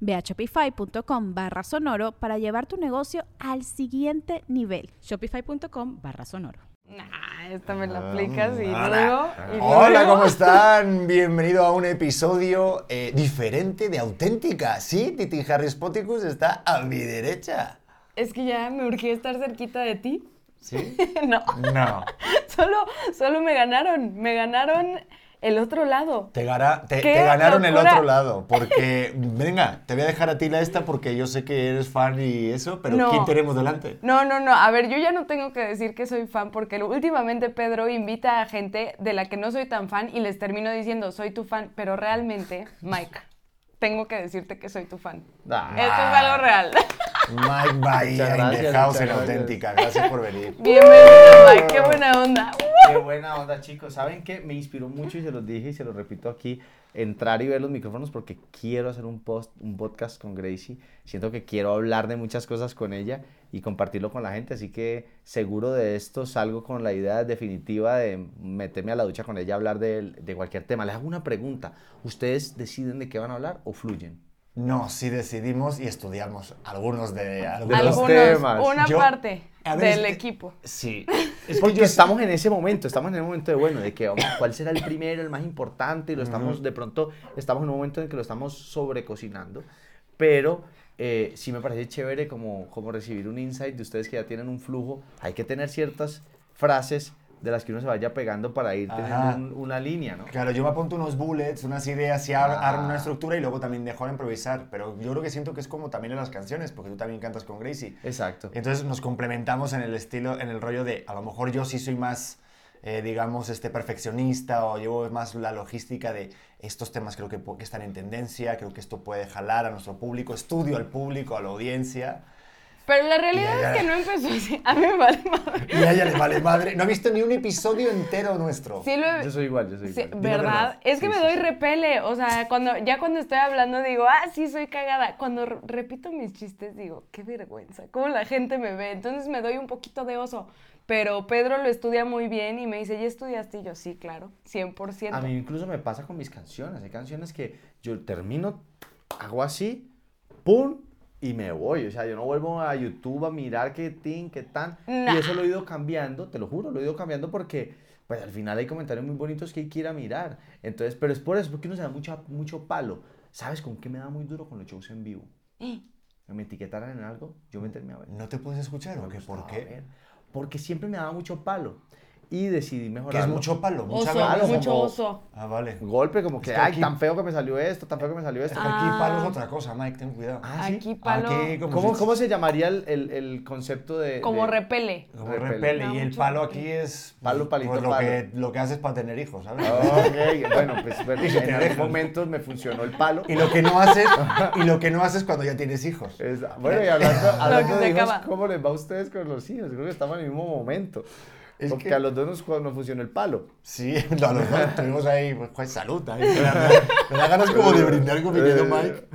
Ve a shopify.com barra sonoro para llevar tu negocio al siguiente nivel. Shopify.com barra sonoro. Nah, esta me la aplicas y luego... Hola, ¿cómo están? Bienvenido a un episodio eh, diferente de Auténtica. Sí, Titi Harris Poticus está a mi derecha. Es que ya me urgí estar cerquita de ti. ¿Sí? no. No. solo, solo me ganaron. Me ganaron el otro lado. Te, ganaron el otro lado, porque, venga, te voy a dejar a ti la esta porque yo sé que eres fan y eso, pero ¿quién tenemos delante? No, no, no, a ver, yo ya no tengo que decir que soy fan porque últimamente Pedro invita a gente de la que no soy tan fan y les termino diciendo, soy tu fan, pero realmente, Mike, tengo que decirte que soy tu fan. Ah. Esto es algo real. Mike Bahía, in the house en Auténtica. Gracias por venir. Bienvenido, Mike. Qué buena onda. Qué buena onda, chicos. ¿Saben qué? Me inspiró mucho y se los dije y se los repito aquí entrar y ver los micrófonos porque quiero hacer un, post, un podcast con Gracie. Siento que quiero hablar de muchas cosas con ella y compartirlo con la gente. Así que seguro de esto salgo con la idea definitiva de meterme a la ducha con ella, hablar de, de cualquier tema. Les hago una pregunta. ¿Ustedes deciden de qué van a hablar o fluyen? No, sí decidimos y estudiamos algunos de, algunos, algunos temas. Una parte del equipo. Sí. Es porque estamos en ese momento, estamos en el momento de, bueno, de que cuál será el primero, el más importante, y lo estamos, de pronto, estamos en un momento en que lo estamos sobrecocinando, pero eh, sí me parece chévere como, como recibir un insight de ustedes que ya tienen un flujo, hay que tener ciertas frases de las que uno se vaya pegando para ir teniendo una línea, ¿no? Claro, yo me apunto unos bullets, unas ideas y armo una estructura y luego también dejo de improvisar. Pero yo creo que siento que es como también en las canciones, porque tú también cantas con Gracie. Exacto. Entonces nos complementamos en el estilo, en el rollo de, a lo mejor yo sí soy más, eh, digamos, este perfeccionista o llevo más la logística de estos temas creo que, que están en tendencia, creo que esto puede jalar a nuestro público, estudio al público, a la audiencia. Pero la realidad es que no empezó así. A mí me vale madre. Y a ella le vale madre. No ha visto ni un episodio entero nuestro. Sí, lo Yo soy igual, yo soy igual. ¿Verdad? verdad. Es que me doy repele. O sea, cuando, ya cuando estoy hablando digo, ah, sí, soy cagada. Cuando repito mis chistes digo, qué vergüenza. Cómo la gente me ve. Entonces me doy un poquito de oso. Pero Pedro lo estudia muy bien y me dice, ¿ya estudiaste? Y yo, sí, claro, 100%. A mí incluso me pasa con mis canciones. Hay canciones que yo termino, hago así, ¡pum! y me voy. O sea, yo no vuelvo a YouTube a mirar qué tin, qué tan. Y eso lo he ido cambiando, te lo juro, lo he ido cambiando porque pues al final hay comentarios muy bonitos que hay que ir a mirar. Entonces, pero es por eso, porque uno se da mucho, mucho palo. ¿Sabes con qué me da muy duro con los shows en vivo? ¿Eh? Me etiquetaran en algo, yo me a ver. ¿No te puedes escuchar o qué? ¿Por qué? Porque siempre me daba mucho palo y decidí mejorar. ¿Qué es mucho palo? Mucha oso, mucho oso. Ah, vale. Golpe, como que, ay, tan feo que me salió esto, tan feo que me salió esto. Aquí palo es otra cosa, Mike, ten cuidado. Ah, Aquí palo. ¿Cómo, ¿Cómo, se llamaría el, el, el concepto de. Como repele. Como repele. y el palo aquí es. Palo, palito, pues lo palo. Que, lo que haces para tener hijos, ¿sabes? ok, bueno, pues, pues en esos momentos me funcionó el palo. Y lo que no haces, y lo que no haces cuando ya tienes hijos. bueno, y hablando, hablando de hijos, ¿cómo les va a ustedes con los hijos? Creo que estamos en el mismo momento. Es Porque que... a los dos nos, nos, funcionó el palo. Sí, a los dos tuvimos ahí, pues, salud. Ahí, me, da, ganas como de brindar con mi querido Mike.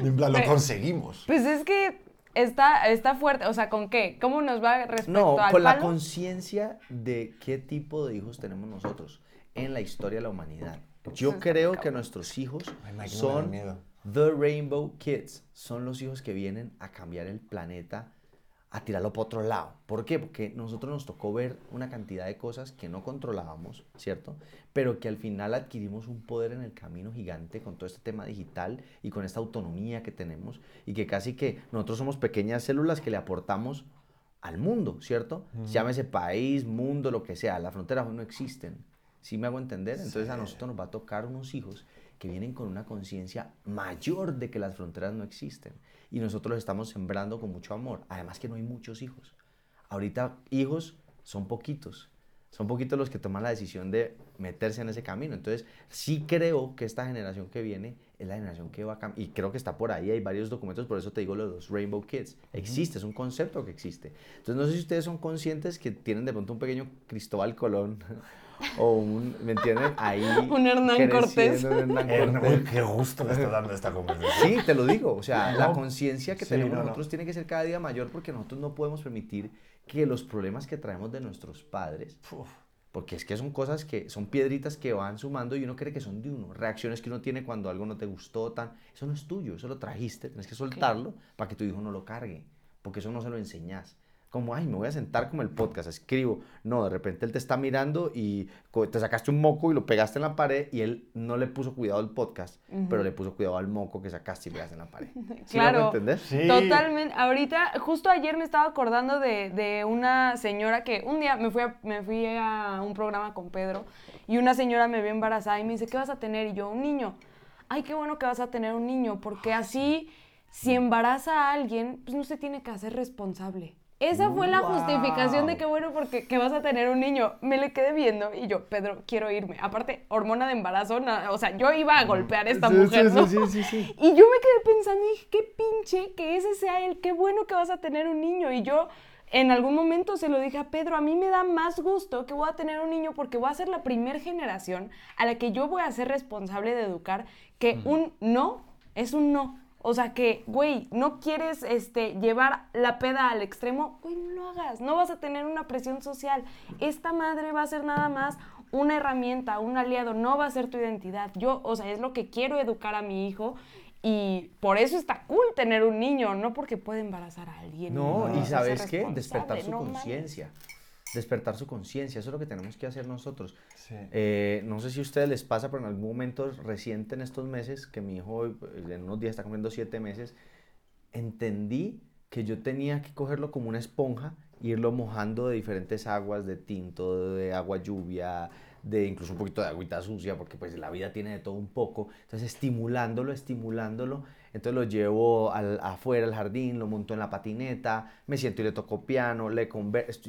En plan, lo conseguimos. Pues es que está, está fuerte. O sea, ¿con qué? ¿Cómo nos va respecto no, al con la conciencia de qué tipo de hijos tenemos nosotros en la historia de la humanidad. Yo creo que nuestros hijos son the Rainbow Kids. Son los hijos que vienen a cambiar el planeta a tirarlo para otro lado. ¿Por qué? Porque nosotros nos tocó ver una cantidad de cosas que no controlábamos, ¿cierto? Pero que al final adquirimos un poder en el camino gigante con todo este tema digital y con esta autonomía que tenemos y que casi que nosotros somos pequeñas células que le aportamos al mundo, ¿cierto? Llámese país, mundo, lo que sea, las fronteras no existen. ¿Sí me hago entender? Entonces a nosotros nos va a tocar unos hijos que vienen con una conciencia mayor de que las fronteras no existen. Y nosotros los estamos sembrando con mucho amor. Además que no hay muchos hijos. Ahorita hijos son poquitos. Son poquitos los que toman la decisión de meterse en ese camino. Entonces, sí creo que esta generación que viene es la generación que va a cambiar. Y creo que está por ahí, hay varios documentos, por eso te digo lo de los Rainbow Kids. Existe, es un concepto que existe. Entonces, no sé si ustedes son conscientes que tienen de pronto un pequeño Cristóbal Colón o un, ¿me entienden? Ahí. un Hernán Cortés. Un Hernán Cortés. qué gusto me está dando esta conversación. Sí, te lo digo. O sea, la No. conciencia que Sí, tenemos no, no. nosotros tiene que ser cada día mayor porque nosotros no podemos permitir que los problemas que traemos de nuestros padres, Uf. porque es que son cosas que son piedritas que van sumando y uno cree que son de uno, reacciones que uno tiene cuando algo no te gustó, tan, eso no es tuyo, eso lo trajiste, tienes que soltarlo para que tu hijo no lo cargue, porque eso no se lo enseñas. Como, ay, me voy a sentar como el podcast, escribo. No, de repente él te está mirando y te sacaste un moco y lo pegaste en la pared y él no le puso cuidado al podcast, pero le puso cuidado al moco que sacaste y pegaste en la pared. ¿Sí Claro. entender? Sí. Totalmente. Ahorita, justo ayer me estaba acordando de, de una señora que un día me fui, a, me fui a un programa con Pedro y una señora me vio embarazada y me dice, ¿qué vas a tener? Y yo, un niño. Ay, qué bueno que vas a tener un niño, porque así, si embaraza a alguien, pues no se tiene que hacer responsable. Esa fue la justificación de qué bueno porque que vas a tener un niño. Me le quedé viendo y yo, Pedro, quiero irme. Aparte, hormona de embarazo, na- o sea, yo iba a golpear a esta Sí, mujer, sí, ¿no? sí, sí, sí. Y yo me quedé pensando, y dije, qué pinche que ese sea él, qué bueno que vas a tener un niño. Y yo en algún momento se lo dije a Pedro, a mí me da más gusto que voy a tener un niño porque voy a ser la primera generación a la que yo voy a ser responsable de educar, que un no es un no. O sea que, güey, no quieres este, llevar la peda al extremo, güey, no lo hagas, no vas a tener una presión social. Esta madre va a ser nada más una herramienta, un aliado, no va a ser tu identidad. Yo, o sea, es lo que quiero educar a mi hijo y por eso está cool tener un niño, no porque puede embarazar a alguien. No, y ¿sabes qué? Despertar su no conciencia. Despertar su conciencia, eso es lo que tenemos que hacer nosotros. Sí. Eh, no sé si a ustedes les pasa, pero en algún momento reciente en estos meses, que mi hijo eh, en unos días está cumpliendo siete meses, entendí que yo tenía que cogerlo como una esponja, irlo mojando de diferentes aguas, de tinto, de agua lluvia, de incluso un poquito de agüita sucia, porque pues la vida tiene de todo un poco. Entonces estimulándolo, estimulándolo. Entonces lo llevo al, afuera al jardín, lo monto en la patineta, me siento y le toco piano, le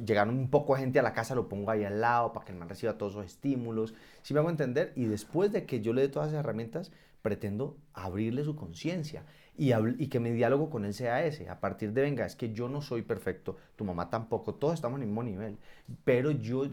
llegan un poco de gente a la casa, lo pongo ahí al lado para que el man reciba todos esos estímulos. Si me hago entender? Y después de que yo le dé todas esas herramientas, pretendo abrirle su conciencia y, y que mi diálogo con él sea ese. A partir de, venga, es que yo no soy perfecto, tu mamá tampoco, todos estamos en el mismo nivel, pero yo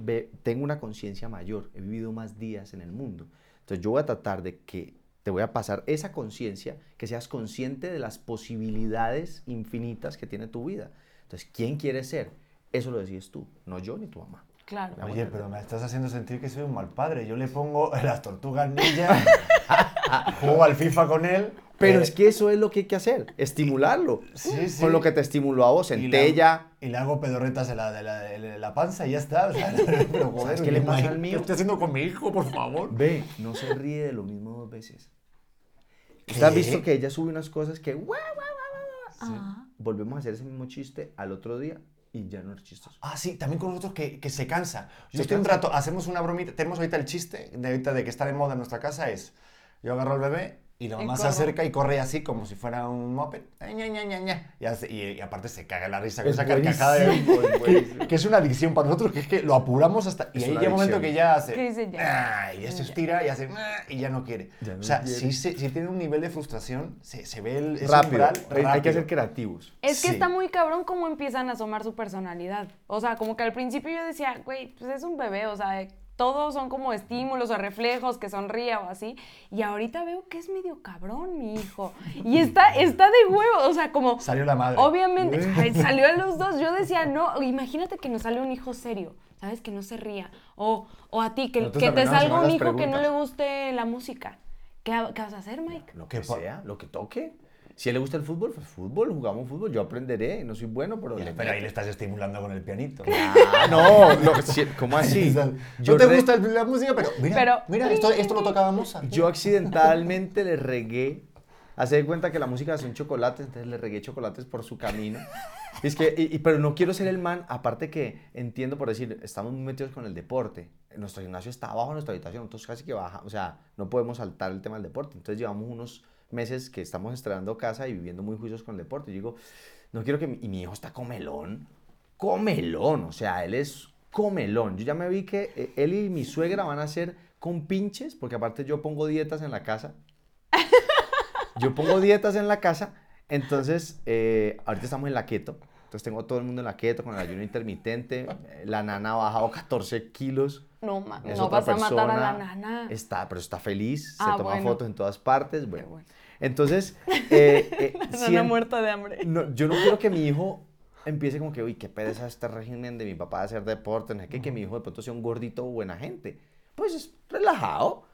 tengo una conciencia mayor, he vivido más días en el mundo. Entonces yo voy a tratar de que te voy a pasar esa conciencia, que seas consciente de las posibilidades infinitas que tiene tu vida. Entonces, ¿quién quieres ser? Eso lo decides tú, no yo ni tu mamá. Claro. Oye, pero me estás haciendo sentir que soy un mal padre. Yo le pongo las tortugas ninja, juego al FIFA con él. Pero eh, es que eso es lo que hay que hacer, estimularlo. Sí, sí. Con lo que te estimuló a vos, centella. Y le hago pedorretas de la, de la, de la panza y ya está. O sea, pero, joder, ¿Sabes qué le pasa al mío? ¿Qué estoy haciendo con mi hijo, por favor? Ve, no se ríe de lo mismo dos veces. ¿Usted ha ¿Qué? visto que ella sube unas cosas que... "Guau, guau, guau, guau"? Ajá. Volvemos a hacer ese mismo chiste al otro día y ya no es chistoso. Ah, sí, también con nosotros que, que se cansa. Yo Se estoy un cansa. rato, hacemos una bromita. Tenemos ahorita el chiste de ahorita de que está de moda en nuestra casa es, yo agarro al bebé y la mamá se acerca y corre así como si fuera un moped. Ay, ña, ña, ña, ña. Y, hace- y- y aparte se caga la risa con Es esa carcajada que, que es una adicción para nosotros, que es que lo apuramos hasta... Y ahí llega un momento que ya hace... Dice ya. "Ah", y ya se estira y hace... "Ah", y ya no quiere. Ya no o sea, quiere. sí, se- sí tiene un nivel de frustración, se, se ve el... rápido. umbral Hay- que ser creativos. Es que Sí. está muy cabrón cómo empiezan a asomar su personalidad. O sea, como que al principio yo decía, güey, pues es un bebé, o sea, todos son como estímulos o reflejos, que sonría o así. Y ahorita veo que es medio cabrón mi hijo. Y está, está de huevo, o sea, como... Salió la madre. Obviamente, ay, salió a los dos. Yo decía, no, imagínate que nos sale un hijo serio, ¿sabes? Que no se ría. O, o a ti, que, te salga un hijo que no le guste la música. ¿Qué, qué vas a hacer, Mike? Lo que pa- sea, lo que toque. Si a él le gusta el fútbol, pues fútbol, jugamos fútbol. Yo aprenderé, no soy bueno, pero... Y le- Pero ahí le estás estimulando con el pianito. Ah, no, si- ¿cómo así? Yo no te re- gusta la música, pero mira, Pero- mira esto, esto lo tocaba Mozart. Yo accidentalmente le regué Hace de cuenta que la música es un chocolate, entonces le regué chocolates por su camino. Es que, y, pero no quiero ser el man, aparte que entiendo por decir, estamos muy metidos con el deporte. Nuestro gimnasio está abajo de nuestra habitación, entonces casi que baja, o sea, no podemos saltar el tema del deporte. Entonces llevamos unos meses que estamos estrenando casa y viviendo muy juicios con el deporte. Y digo, no quiero que, mi, y mi hijo está comelón, comelón, o sea, él es comelón. Yo ya me vi que eh, él y mi suegra van a ser con pinches, porque aparte yo pongo dietas en la casa. Yo pongo dietas en la casa, entonces eh, ahorita estamos en la keto. Entonces tengo todo el mundo en la keto con el ayuno intermitente. La nana ha bajado 14 kilos. No, ma- Es no otra vas a matar a la persona. nana. Está, pero está feliz, se Ah, toma bueno. fotos en todas partes. Bueno, bueno. entonces, eh, eh, La nana sien- muerta de hambre. no, yo no quiero que mi hijo empiece como que, uy, qué pereza este régimen de mi papá de hacer deporte, no sé qué, que mi hijo de pronto sea un gordito buena gente. Pues es relajado.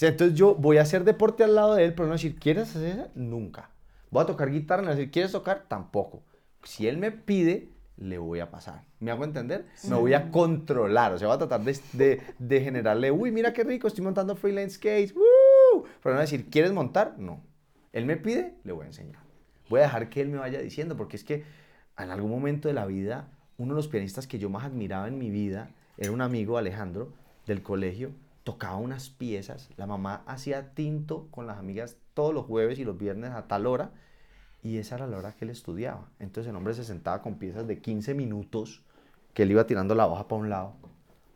O entonces yo voy a hacer deporte al lado de él, pero no decir, ¿quieres hacer eso? Nunca. Voy a tocar guitarra, no decir, ¿quieres tocar? Tampoco. Si él me pide, le voy a pasar. ¿Me hago entender? Me voy a controlar. O sea, voy a tratar de, de, de generarle, uy, mira qué rico, estoy montando freelance skates. ¡Woo! Pero no decir, ¿quieres montar? No. Él me pide, le voy a enseñar. Voy a dejar que él me vaya diciendo, porque es que en algún momento de la vida, uno de los pianistas que yo más admiraba en mi vida era un amigo, Alejandro, del colegio, tocaba unas piezas, la mamá hacía tinto con las amigas todos los jueves y los viernes a tal hora, y esa era la hora que él estudiaba. Entonces el hombre se sentaba con piezas de 15 minutos que él iba tirando la hoja para un lado.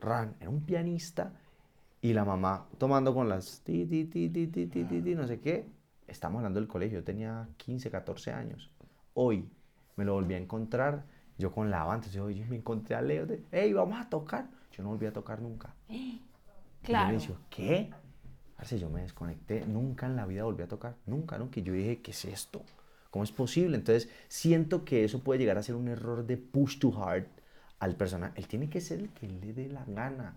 Ran, era un pianista y la mamá tomando con las ti, ti, ti, ti, ti, ti, ti, ti no sé qué. Estamos hablando del colegio, yo tenía 15, 14 años. Hoy me lo volví a encontrar, yo con la banda, yo, me encontré a Leo, de, hey, vamos a tocar. Yo no volví a tocar nunca. Claro. Y yo le digo, ¿qué? Arce, yo me desconecté, nunca en la vida volví a tocar, nunca, nunca. Y yo dije, ¿qué es esto? ¿Cómo es posible? Entonces, siento que eso puede llegar a ser un error de push too hard al personaje. Él tiene que ser el que le dé la gana.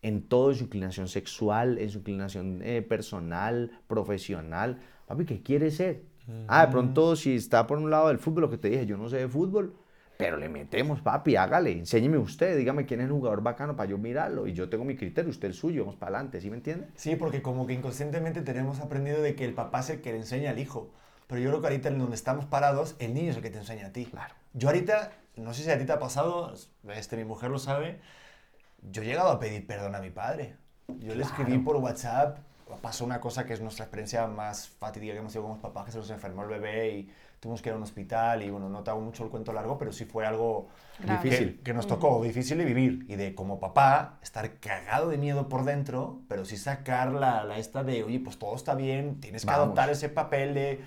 En todo, en su inclinación sexual, en su inclinación eh, personal, profesional. Papi, ¿qué quiere ser? Ah, de pronto, si está por un lado del fútbol, lo que te dije, yo no sé de fútbol, pero le metemos, papi, hágale, enséñeme usted, dígame quién es el jugador bacano para yo mirarlo. Y yo tengo mi criterio, usted el suyo, vamos para adelante, ¿sí me entiende? Sí, porque como que inconscientemente tenemos aprendido de que el papá es el que le enseña al hijo. Pero yo creo que ahorita en donde estamos parados, el niño es el que te enseña a ti. Claro. Yo ahorita, no sé si a ti te ha pasado, este, mi mujer lo sabe, yo he llegado a pedir perdón a mi padre. Yo le escribí por WhatsApp, pasó una cosa que es nuestra experiencia más fatídica que hemos tenido como papás, que se nos enfermó el bebé y tuvimos que ir a un hospital y bueno, no te hago mucho el cuento largo, pero sí fue algo Grave. Difícil. que, que nos tocó, difícil de vivir y de como papá estar cagado de miedo por dentro, pero sí sacar la, la esta de, oye, pues todo está bien, tienes que Vamos. adoptar ese papel de,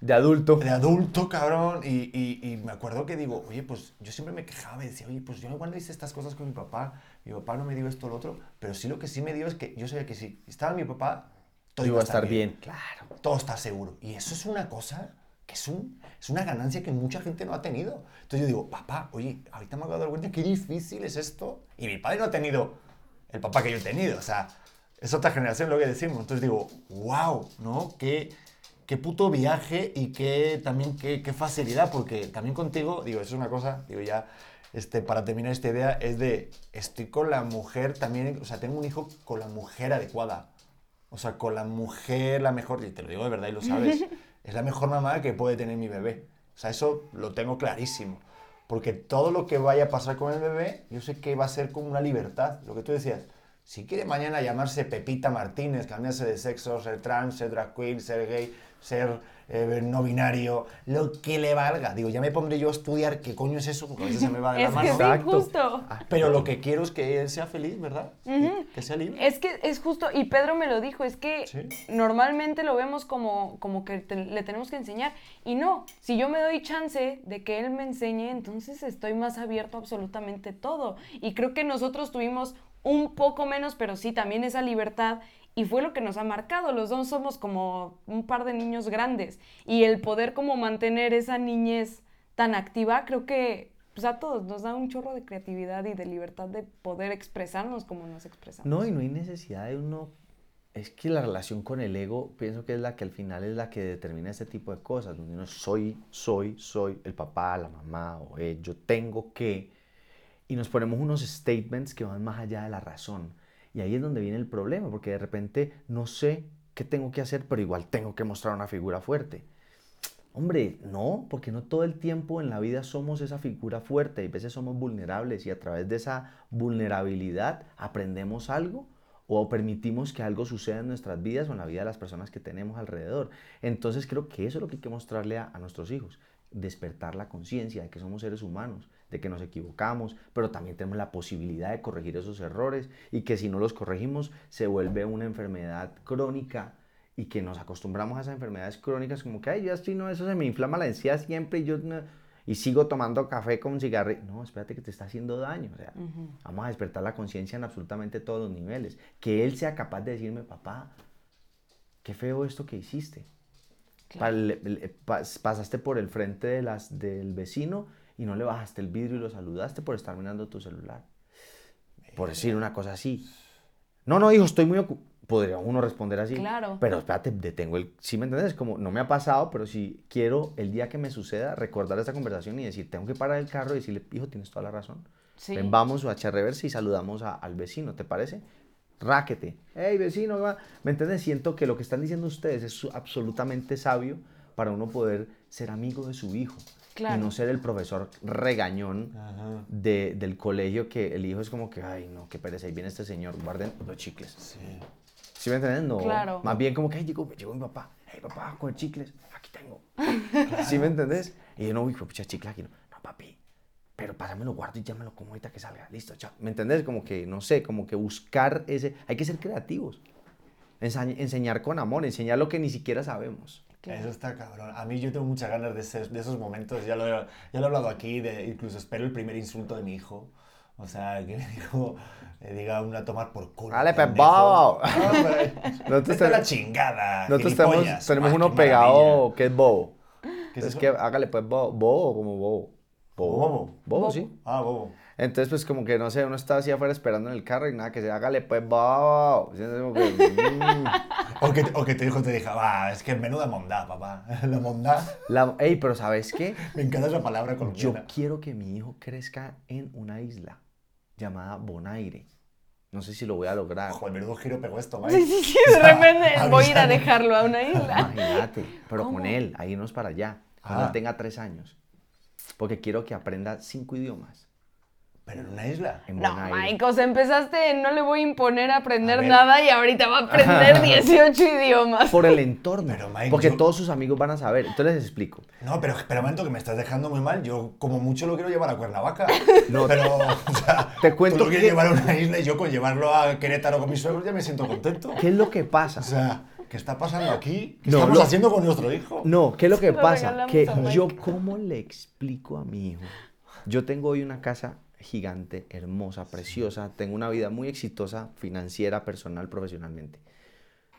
De adulto. de adulto, cabrón. Y, y, y me acuerdo que digo, oye, pues yo siempre me quejaba y decía, oye, pues yo igual no hice estas cosas con mi papá. Mi papá no me dio esto o lo otro. Pero sí lo que sí me dio es que yo sabía que si estaba mi papá, todo Iba a estar bien. Claro. Todo está seguro. Y eso es una cosa que es, un, es una ganancia que mucha gente no ha tenido. Entonces yo digo, papá, oye, ahorita me acabo de dar cuenta qué difícil es esto. Y mi padre no ha tenido el papá que yo he tenido. O sea, es otra generación lo que decimos. Entonces digo, wow, ¿no? Qué, qué puto viaje y qué también qué, qué facilidad, porque también contigo, digo, eso es una cosa, digo ya, este, para terminar esta idea, es de, estoy con la mujer también, o sea, tengo un hijo con la mujer adecuada. O sea, con la mujer, la mejor, y te lo digo de verdad y lo sabes, es la mejor mamá que puede tener mi bebé. O sea, eso lo tengo clarísimo. Porque todo lo que vaya a pasar con el bebé, yo sé que va a ser como una libertad. Lo que tú decías, si quiere mañana llamarse Pepita Martínez, cambiarse de sexo, ser trans, ser drag queen, ser gay, ser eh, no binario, lo que le valga. Digo, ya me pondré yo a estudiar qué coño es eso, porque a veces se me va de la Es que mano. sí, Exacto. justo. Pero lo que quiero es que él sea feliz, ¿verdad? Que sea libre. Es que es justo, y Pedro me lo dijo, es que Sí. normalmente lo vemos como, como que te- le tenemos que enseñar. Y no, si yo me doy chance de que él me enseñe, entonces estoy más abierto a absolutamente todo. Y creo que nosotros tuvimos un poco menos, pero sí también esa libertad. Y fue lo que nos ha marcado. Los dos somos como un par de niños grandes. Y el poder como mantener esa niñez tan activa, creo que pues, a todos nos da un chorro de creatividad y de libertad de poder expresarnos como nos expresamos. No, y no hay necesidad de uno. Es que la relación con el ego, pienso que es la que al final es la que determina este tipo de cosas, donde uno soy, soy, soy el papá, la mamá, o yo tengo que. Y nos ponemos unos statements que van más allá de la razón. Y ahí es donde viene el problema, porque de repente no sé ¿qué tengo que hacer? Pero igual tengo que mostrar una figura fuerte. Hombre, no, porque no todo el tiempo en la vida somos esa figura fuerte, y a veces somos vulnerables y a través de esa vulnerabilidad aprendemos algo o permitimos que algo suceda en nuestras vidas o en la vida de las personas que tenemos alrededor. Entonces creo que eso es lo que hay que mostrarle a, a nuestros hijos, despertar la conciencia de que somos seres humanos, de que nos equivocamos, pero también tenemos la posibilidad de corregir esos errores y que si no los corregimos se vuelve una enfermedad crónica y que nos acostumbramos a esas enfermedades crónicas como que, ay, yo estoy, no, eso se me inflama la encía siempre y yo y sigo tomando café con cigarrillo. No, espérate que te está haciendo daño. O sea, vamos a despertar la conciencia en absolutamente todos los niveles. Que él sea capaz de decirme, papá, qué feo esto que hiciste. pasaste por el frente de las, del vecino y no le bajaste el vidrio y lo saludaste por estar mirando tu celular. Por decir una cosa así. No, no, hijo, estoy muy ocupado podría uno responder así. Claro. Pero espérate, detengo el... ¿Sí me entiendes? Como no me ha pasado, pero si quiero el día que me suceda recordar esta conversación y decir, tengo que parar el carro y decirle, hijo, tienes toda la razón. Sí. Ven, vamos a echar reversa y saludamos al vecino, ¿te parece? Ráquete. Hey, vecino, ¿me entiendes? Siento que lo que están diciendo ustedes es absolutamente sabio para uno poder ser amigo de su hijo. Claro. Y no ser el profesor regañón de, del colegio que el hijo es como que, ay, no, qué pereza, ahí viene este señor, guarden los chicles. Sí. ¿Sí me entiendes? No. Claro. Más bien como que, llegó, llegó mi papá. Hey, papá, con chicles. Aquí tengo. ¿Sí me entendés? Y yo, no, hijo, pucha, chicle aquí. No, no, papi. Pero pásamelo, guardo y ya me lo como ahorita que salga. Listo, chao. ¿Me entendés? Como que, no sé, como que buscar ese... Hay que ser creativos. enseñar con amor, enseñar lo que ni siquiera sabemos. Eso está cabrón. A mí yo tengo muchas ganas de, de esos momentos. Ya lo, ya lo he hablado aquí. De, incluso espero el primer insulto de mi hijo. O sea, que me dijo, le diga una tomar por culo. Dale, pues bobo. No, te la chingada. Nosotros tenemos, tenemos uno pegado que es bobo. ¿Qué es, es que hágale pues bobo, bobo como bobo. Bobo. Bobo, bobo sí. Ah, bobo. Entonces, pues como que no sé, uno está así afuera esperando en el carro y nada, que se hágale pues bobo. Mm. o, que, o que tu hijo te diga, va, es que menuda mondá, papá. La mondá. La, ey, pero ¿sabes qué? Me encanta esa palabra colombiana. Yo quiero que mi hijo crezca en una isla llamada Bonaire. No sé si lo voy a lograr. Joder, menudo giro pegó esto, ¿vale? Sí, sí, sí, de repente voy a ir a dejarlo a una isla. Imagínate, pero con él, a irnos para allá, cuando ah. tenga tres años. Porque quiero que aprenda cinco idiomas. Pero en una isla. no, Mike, o sea, empezaste, no le voy a imponer a aprender nada y ahorita va a aprender 18 idiomas. Por el entorno. Pero Mike, porque todos sus amigos van a saber. Entonces les explico. No, pero espera un momento que me estás dejando muy mal. Yo como mucho lo quiero llevar a Cuernavaca. No, pero, o sea, te cuento tú lo quieres llevar a una isla y yo con llevarlo a Querétaro con mis suegros ya me siento contento. ¿Qué es lo que pasa? O sea, ¿qué está pasando aquí? ¿Qué estamos haciendo con nuestro hijo? No, ¿qué es lo que pasa? Que yo cómo le explico a mi hijo. Yo tengo hoy una casa gigante, hermosa, preciosa, tengo una vida muy exitosa financiera, personal, profesionalmente.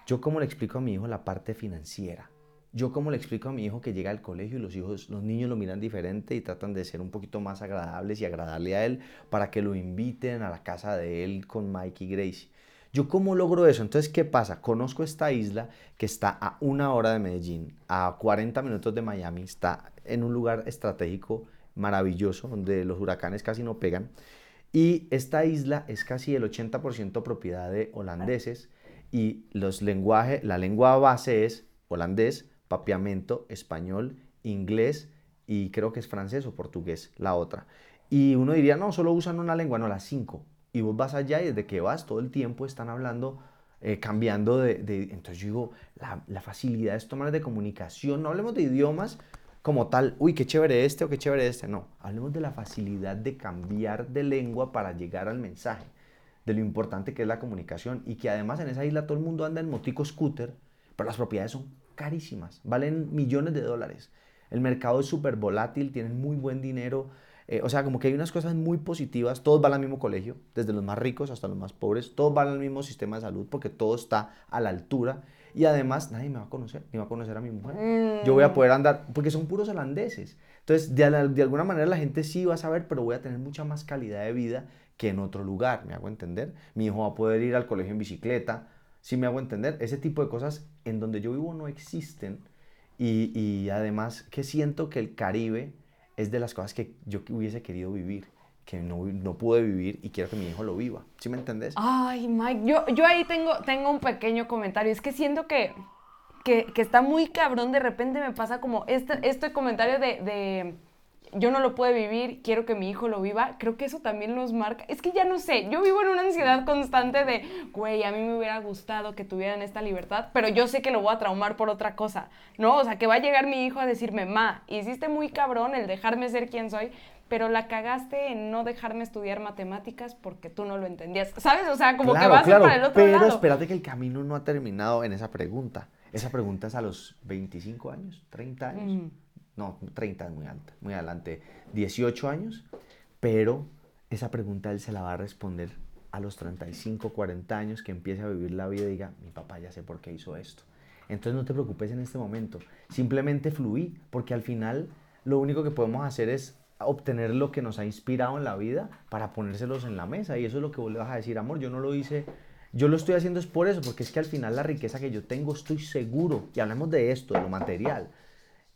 Yo cómo le explico a mi hijo la parte financiera. Yo cómo le explico a mi hijo que llega al colegio y los hijos, los niños lo miran diferente y tratan de ser un poquito más agradables y agradarle a él para que lo inviten a la casa de él con Mike y Gracie. Yo cómo logro eso? Entonces, ¿qué pasa? Conozco esta isla que está a una hora de Medellín, a 40 minutos de Miami, está en un lugar estratégico maravilloso, donde los huracanes casi no pegan. Y esta isla es casi el 80% propiedad de holandeses y los lenguaje, la lengua base es holandés, papiamento, español, inglés y creo que es francés o portugués, la otra. Y uno diría, no, solo usan una lengua, no, las cinco. Y vos vas allá y desde que vas todo el tiempo están hablando, eh, cambiando de, Entonces yo digo, la, facilidad es tomar de comunicación, no hablemos de idiomas, como tal, uy, qué chévere este o qué chévere este. No, hablemos de la facilidad de cambiar de lengua para llegar al mensaje, de lo importante que es la comunicación y que además en esa isla todo el mundo anda en motico scooter, pero las propiedades son carísimas, valen millones de dólares. El mercado es súper volátil, tienen muy buen dinero. Eh, o sea, como que hay unas cosas muy positivas. Todos van al mismo colegio, desde los más ricos hasta los más pobres. Todos van al mismo sistema de salud porque todo está a la altura y además nadie me va a conocer, ni va a conocer a mi mujer. Mm. Yo voy a poder andar, porque son puros holandeses. Entonces, de, de, alguna manera la gente sí va a saber, pero voy a tener mucha más calidad de vida que en otro lugar, ¿me hago entender? Mi hijo va a poder ir al colegio en bicicleta, ¿sí me hago entender? Ese tipo de cosas en donde yo vivo no existen y, y además que siento que el Caribe es de las cosas que yo hubiese querido vivir que no, no pude vivir y quiero que mi hijo lo viva. ¿Sí me entendés? Ay, Mike, yo, yo ahí tengo, tengo un pequeño comentario. Es que siento que, que, que está muy cabrón. De repente me pasa como este, este comentario de, de yo no lo puedo vivir, quiero que mi hijo lo viva, creo que eso también nos marca. Es que ya no sé, yo vivo en una ansiedad constante de, güey, a mí me hubiera gustado que tuvieran esta libertad, pero yo sé que lo voy a traumar por otra cosa, ¿no? O sea, que va a llegar mi hijo a decirme, ma, hiciste muy cabrón el dejarme ser quien soy, pero la cagaste en no dejarme estudiar matemáticas porque tú no lo entendías. ¿Sabes? O sea, como que vas para el otro pero lado. Pero espérate que el camino no ha terminado en esa pregunta. Esa pregunta es a los 25 años, 30 años. No, 30 es muy alta, muy adelante. 18 años, pero esa pregunta él se la va a responder a los 35, 40 años que empiece a vivir la vida y diga, mi papá ya sé por qué hizo esto. Entonces no te preocupes en este momento, simplemente fluí, porque al final lo único que podemos hacer es obtener lo que nos ha inspirado en la vida para ponérselos en la mesa. Y eso es lo que vos le vas a decir, amor, yo no lo hice, yo lo estoy haciendo es por eso, porque es que al final la riqueza que yo tengo, estoy seguro, y hablamos de esto, de lo material,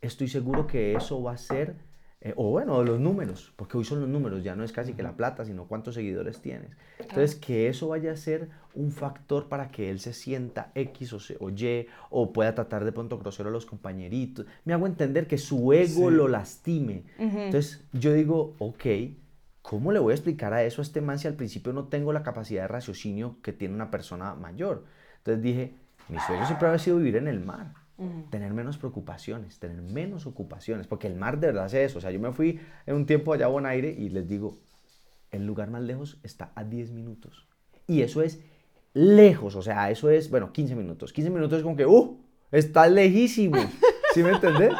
estoy seguro que eso va a ser, eh, o bueno, los números, porque hoy son los números, ya no es casi que la plata, sino cuántos seguidores tienes. Entonces, que eso vaya a ser un factor para que él se sienta X o, o Y, o pueda tratar de pronto grosero a los compañeritos. Me hago entender que su ego lo lastime. Entonces, yo digo, ok, ¿cómo le voy a explicar a eso a este man si al principio no tengo la capacidad de raciocinio que tiene una persona mayor? Entonces dije, mi sueño siempre ha sido vivir en el mar. Tener menos preocupaciones, tener menos ocupaciones, porque el mar de verdad hace eso. O sea, yo me fui en un tiempo allá a Buen Aire y les digo, el lugar más lejos está a 10 minutos. Y eso es lejos, o sea, eso es, bueno, 15 minutos. 15 minutos es como que, ¡uh! Está lejísimo. ¿Sí me entendés?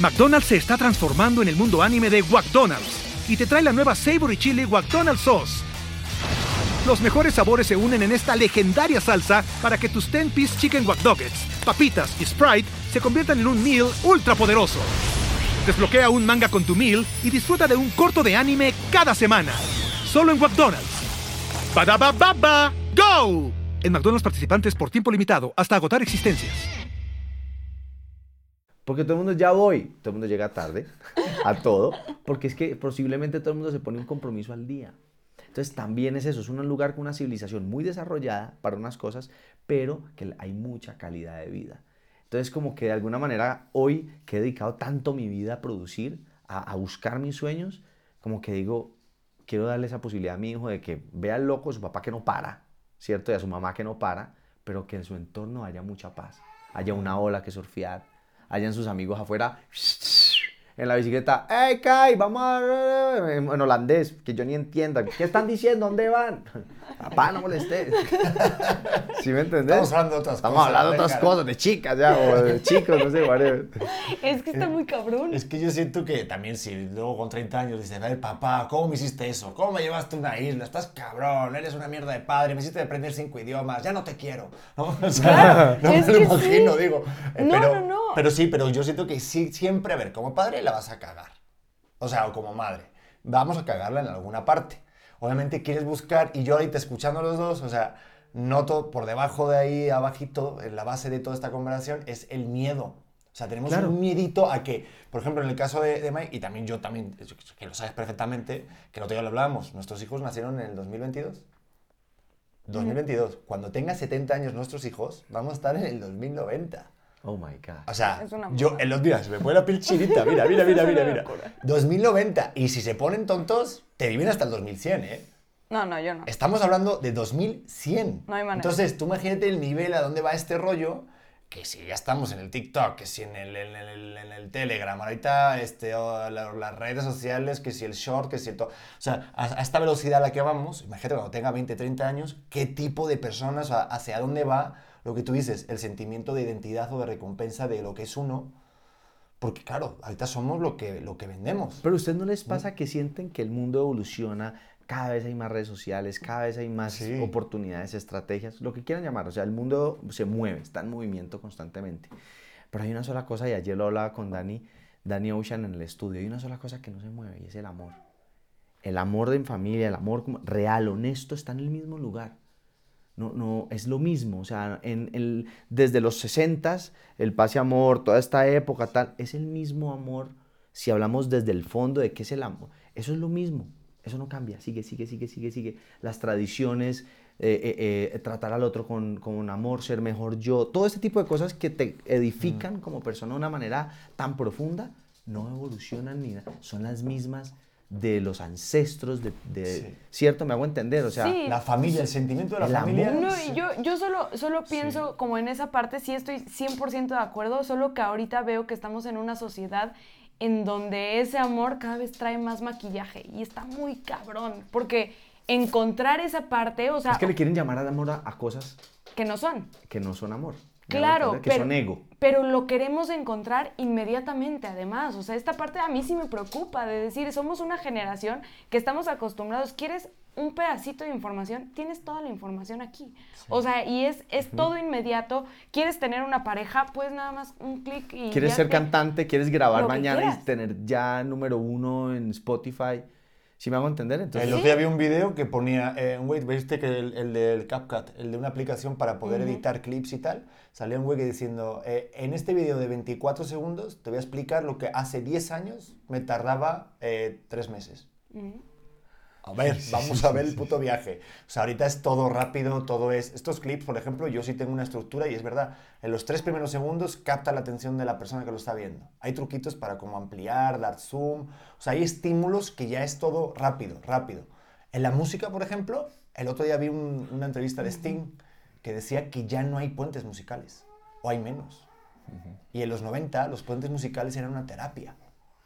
McDonald's se está transformando en el mundo anime de McDonald's y te trae la nueva Savory Chili McDonald's Sauce. Los mejores sabores se unen en esta legendaria salsa para que tus 10-piece chicken wack papitas y Sprite se conviertan en un meal ultra poderoso. Desbloquea un manga con tu meal y disfruta de un corto de anime cada semana. Solo en McDonald's. ba baba go! En McDonald's participantes por tiempo limitado hasta agotar existencias. Porque todo el mundo ya voy, todo el mundo llega tarde a todo, porque es que posiblemente todo el mundo se pone un compromiso al día. Entonces también es eso, es un lugar con una civilización muy desarrollada para unas cosas, pero que hay mucha calidad de vida. Entonces como que de alguna manera hoy que he dedicado tanto mi vida a producir, a, buscar mis sueños, como que digo, quiero darle esa posibilidad a mi hijo de que vea al loco a su papá que no para, ¿cierto? Y a su mamá que no para, pero que en su entorno haya mucha paz, haya una ola que surfear, hayan sus amigos afuera en la bicicleta, ¡Hey, Kai! Vamos a... En holandés, que yo ni entienda. ¿Qué están diciendo? ¿Dónde van? Papá, no molestes. ¿Sí me entendés? Estamos hablando de otras Estamos cosas. hablando de otras cosas, de chicas ya, o de chicos, no sé, whatever. Es que está muy cabrón. Es que yo siento que también si luego con 30 años dices, a ver, papá, ¿cómo me hiciste eso? ¿Cómo me llevaste a una isla? Estás cabrón, eres una mierda de padre, me hiciste aprender cinco idiomas, ya no te quiero. ¿no? O sea, no es me lo imagino, sí. digo. Eh, No, pero, no, no. Pero sí, pero yo siento que sí, siempre, a ver, como padre la vas a cagar. O sea, o como madre. Vamos a cagarla en alguna parte. Obviamente quieres buscar, y yo ahorita escuchando los dos, o sea, noto por debajo de ahí, abajito, en la base de toda esta conversación, es el miedo. O sea, tenemos Claro. un miedito a que, por ejemplo, en el caso de, de Mike, y también yo también, que lo sabes perfectamente, que el otro día lo hablábamos, nuestros hijos nacieron en el 2022. 2022. Cuando tenga 70 años nuestros hijos, vamos a estar en el 2090. Oh my God. O sea, yo en los días se me pone la piel chinita. Mira, mira, mira, mira, mira. locura. 2090. Y si se ponen tontos, te viven hasta el 2100, ¿eh? No, no, yo no. Estamos hablando de 2100. No hay manera. Entonces, tú imagínate el nivel a dónde va este rollo. Que si ya estamos en el TikTok, que si en el, en el- en el Telegram, ahorita este, o la- las redes sociales, que si el short, que si el todo. O sea, a, a esta velocidad a la que vamos, imagínate cuando tenga 20, 30 años, qué tipo de personas, o sea, hacia dónde va lo que tú dices, el sentimiento de identidad o de recompensa de lo que es uno. Porque claro, ahorita somos lo que, lo que vendemos. Pero a ustedes no les pasa que sienten que el mundo evoluciona, cada vez hay más redes sociales, cada vez hay más Sí. oportunidades, estrategias, lo que quieran llamar. O sea, el mundo se mueve, está en movimiento constantemente. Pero hay una sola cosa, y ayer lo hablaba con Dani, Dani Ocean en el estudio, hay una sola cosa que no se mueve y es el amor. El amor de en familia, el amor real, honesto, está en el mismo lugar. No, no, es lo mismo. O sea, en el, desde los 60 el pase amor, toda esta época tal, es el mismo amor si hablamos desde el fondo de qué es el amor. Eso es lo mismo. Eso no cambia. Sigue, sigue, sigue, sigue, sigue. Las tradiciones, eh, eh, eh, tratar al otro con, con, amor, ser mejor yo, todo este tipo de cosas que te edifican como persona de una manera tan profunda, no evolucionan ni nada. Son las mismas de los ancestros, de, ¿cierto? Me hago entender, o sea, la familia, el sentimiento de la familia. No, yo, yo solo, solo pienso como en esa parte, sí estoy 100% de acuerdo, solo que ahorita veo que estamos en una sociedad en donde ese amor cada vez trae más maquillaje y está muy cabrón, porque encontrar esa parte, o sea... Es que le quieren llamar al amor a, a cosas... Que no son. Que no son amor. Claro, que pero, son ego. pero lo queremos encontrar inmediatamente, además. O sea, esta parte a mí sí me preocupa de decir, somos una generación que estamos acostumbrados, ¿quieres un pedacito de información? Tienes toda la información aquí. O sea, y es, es todo inmediato. ¿Quieres tener una pareja? Pues nada más un clic y... ¿Quieres ser cantante? ¿Quieres grabar mañana y tener ya número uno en Spotify? ¿Sí me hago entender? Entonces, el otro día vi un video que ponía, eh, wait, ¿viste que el, el, del CapCut, el de una aplicación para poder editar clips y tal? Salía un güey diciendo, eh, en este video de 24 segundos te voy a explicar lo que hace 10 años me tardaba eh, 3 meses. A ver, vamos a ver el puto viaje. O sea, ahorita es todo rápido, todo es... Estos clips, por ejemplo, yo sí tengo una estructura y es verdad, en los tres primeros segundos capta la atención de la persona que lo está viendo. Hay truquitos para como ampliar, dar zoom. O sea, hay estímulos que ya es todo rápido, rápido. En la música, por ejemplo, el otro día vi una entrevista de Sting que decía que ya no hay puentes musicales, o hay menos. Y en los 90 los puentes musicales eran una terapia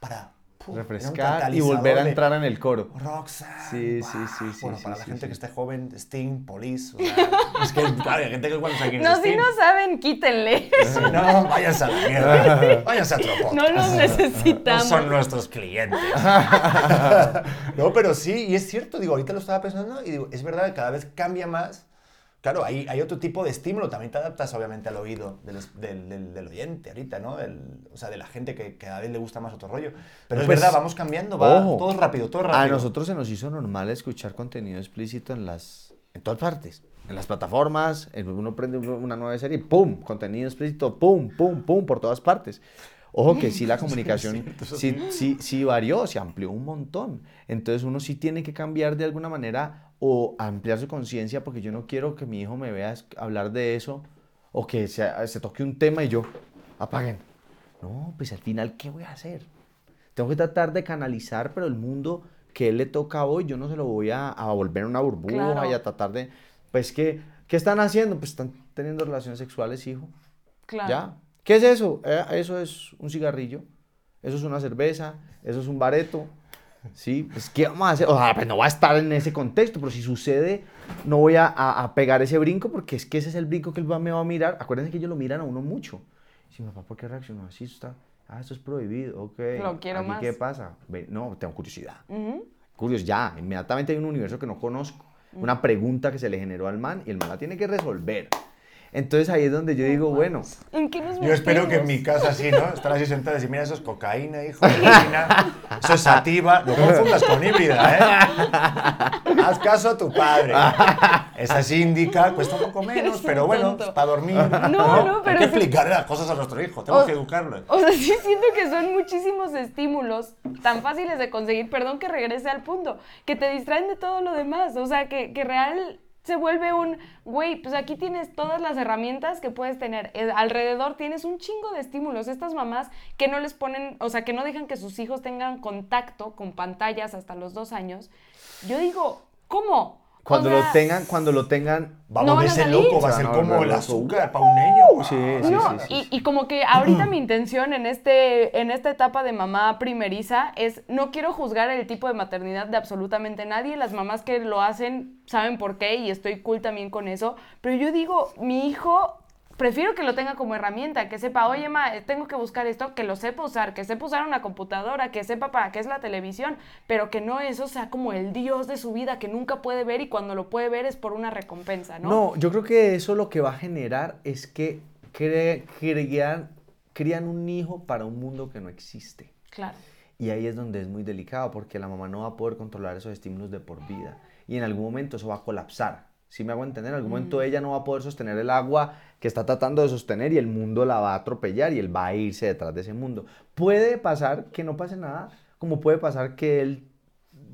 para refrescar y volver a entrar en el coro. Roxanne. Sí, sí, sí, sí. Bueno, para la gente que esté joven, Sting, Police. O sea, es que, claro, hay gente que cuando sabe No, es si no saben, quítenle. no, váyanse a la mierda. Váyanse a otro. No los necesitamos. No son nuestros clientes. no, pero sí, y es cierto, digo, ahorita lo estaba pensando y digo, es verdad, cada vez cambia más Claro, hay, hay otro tipo de estímulo, también te adaptas obviamente al oído del, del, del, oyente ahorita, ¿no? o sea, de la gente que, cada vez le gusta más otro rollo. Pero es pues, verdad, vamos cambiando, va todo rápido, todo rápido. A nosotros se nos hizo normal escuchar contenido explícito en las en todas partes. En las plataformas, uno prende una nueva serie, ¡pum! Contenido explícito, ¡pum! ¡pum! ¡pum! Por todas partes. Ojo que sí la comunicación sí, sí, sí, varió, se amplió un montón. Entonces uno sí tiene que cambiar de alguna manera o ampliar su conciencia porque yo no quiero que mi hijo me vea hablar de eso o que se, se, toque un tema y yo, apaguen. No, pues al final, ¿qué voy a hacer? Tengo que tratar de canalizar, pero el mundo que él le toca hoy, yo no se lo voy a, a volver una burbuja y a tratar de, pues, ¿qué, ¿qué están haciendo? Pues están teniendo relaciones sexuales, hijo. Claro. ¿Ya? ¿Qué es eso? Eh, eso es un cigarrillo, eso es una cerveza, eso es un bareto, ¿sí? Pues, ¿qué vamos a hacer? O sea, pues no va a estar en ese contexto, pero si sucede, no voy a, a, pegar ese brinco porque es que ese es el brinco que él va, me va a mirar. Acuérdense que ellos lo miran a uno mucho. Si, papá, ¿por qué reaccionó así? Está, ah, esto es prohibido, ok. Lo quiero más. ¿Qué pasa? No, tengo curiosidad. Curioso, ya, inmediatamente hay un universo que no conozco. Una pregunta que se le generó al man y el man la tiene que resolver. Entonces ahí es donde yo digo, bueno. ¿En qué nos Yo espero que en mi casa así, ¿no? Están así sentadas y mira, eso es cocaína, hijo, eso es sativa. No confundas con híbrida, ¿eh? Haz caso a tu padre. Esa es índica, cuesta un poco menos, pero bueno, es para dormir. No, no, pero. Hay que explicarle las cosas a nuestro hijo, tengo que educarlo. O sea, sí siento que son muchísimos estímulos tan fáciles de conseguir, perdón que regrese al punto, que te distraen de todo lo demás. O sea, que, que real se vuelve un, güey, pues aquí tienes todas las herramientas que puedes tener. Eh, alrededor tienes un chingo de estímulos. Estas mamás que no les ponen, o sea, que no dejan que sus hijos tengan contacto con pantallas hasta los dos años. Yo digo, ¿cómo? Cuando lo tengan, cuando lo tengan, vamos a ese loco, va a ser como el azúcar para un niño. Sí, sí, sí, Y, y, como que ahorita mi intención en este, en esta etapa de mamá primeriza es no quiero juzgar el tipo de maternidad de absolutamente nadie. Las mamás que lo hacen saben por qué y estoy cool también con eso. Pero yo digo, mi hijo prefiero que lo tenga como herramienta, que sepa, oye, ma, tengo que buscar esto, que lo sepa usar, que sepa usar una computadora, que sepa para qué es la televisión, pero que no eso sea como el dios de su vida que nunca puede ver y cuando lo puede ver es por una recompensa, ¿no? No, yo creo que eso lo que va a generar es que crean, crean un hijo para un mundo que no existe. Claro. Y ahí es donde es muy delicado porque la mamá no va a poder controlar esos estímulos de por vida. Y en algún momento eso va a colapsar si me hago entender, en algún momento mm. ella no va a poder sostener el agua que está tratando de sostener y el mundo la va a atropellar y él va a irse detrás de ese mundo. Puede pasar que no pase nada, como puede pasar que él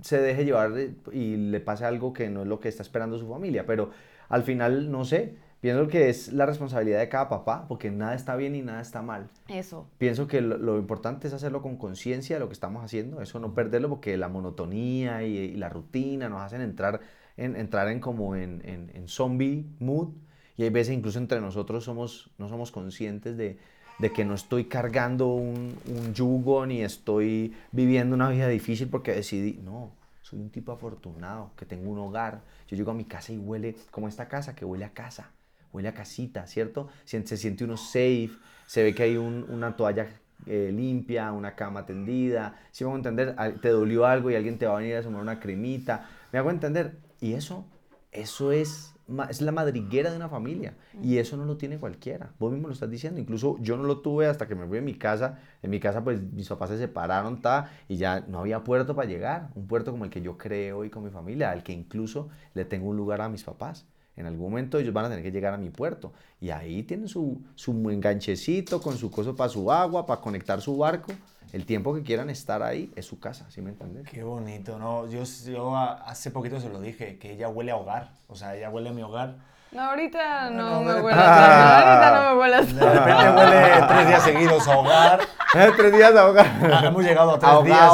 se deje llevar y le pase algo que no es lo que está esperando su familia. Pero al final, no sé, pienso que es la responsabilidad de cada papá, porque nada está bien y nada está mal. Eso. Pienso que lo, importante es hacerlo con conciencia de lo que estamos haciendo, eso no perderlo, porque la monotonía y, la rutina nos hacen entrar en, entrar en como en, en, zombie mood, y hay veces incluso entre nosotros somos, no somos conscientes de, de que no estoy cargando un, un yugo ni estoy viviendo una vida difícil porque decidí, no, soy un tipo afortunado, que tengo un hogar. Yo llego a mi casa y huele como esta casa, que huele a casa, huele a casita, ¿cierto? Se siente uno safe, se ve que hay una toalla eh, limpia, una cama tendida. Si me hago entender, te dolió algo y alguien te va a venir a sumar una cremita. Me hago entender. Y eso, eso es es la madriguera de una familia y eso no lo tiene cualquiera. Vos mismo lo estás diciendo. Incluso yo no lo tuve hasta que me fui a mi casa. En mi casa, pues mis papás se separaron ta, y ya no había puerto para llegar. Un puerto como el que yo creo hoy con mi familia, al que incluso le tengo un lugar a mis papás. En algún momento ellos van a tener que llegar a mi puerto y ahí tienen su, su enganchecito con su coso para su agua, para conectar su barco el tiempo que quieran estar ahí es su casa, ¿sí me entiendes? Qué bonito, ¿no? Yo, yo hace poquito se lo dije, que ella huele a hogar, o sea, ella huele a mi hogar. No, ahorita no, me huele a ahorita no me huele a De repente huele tres días seguidos a hogar. Eh, tres días a hogar. Ah, hemos llegado a tres días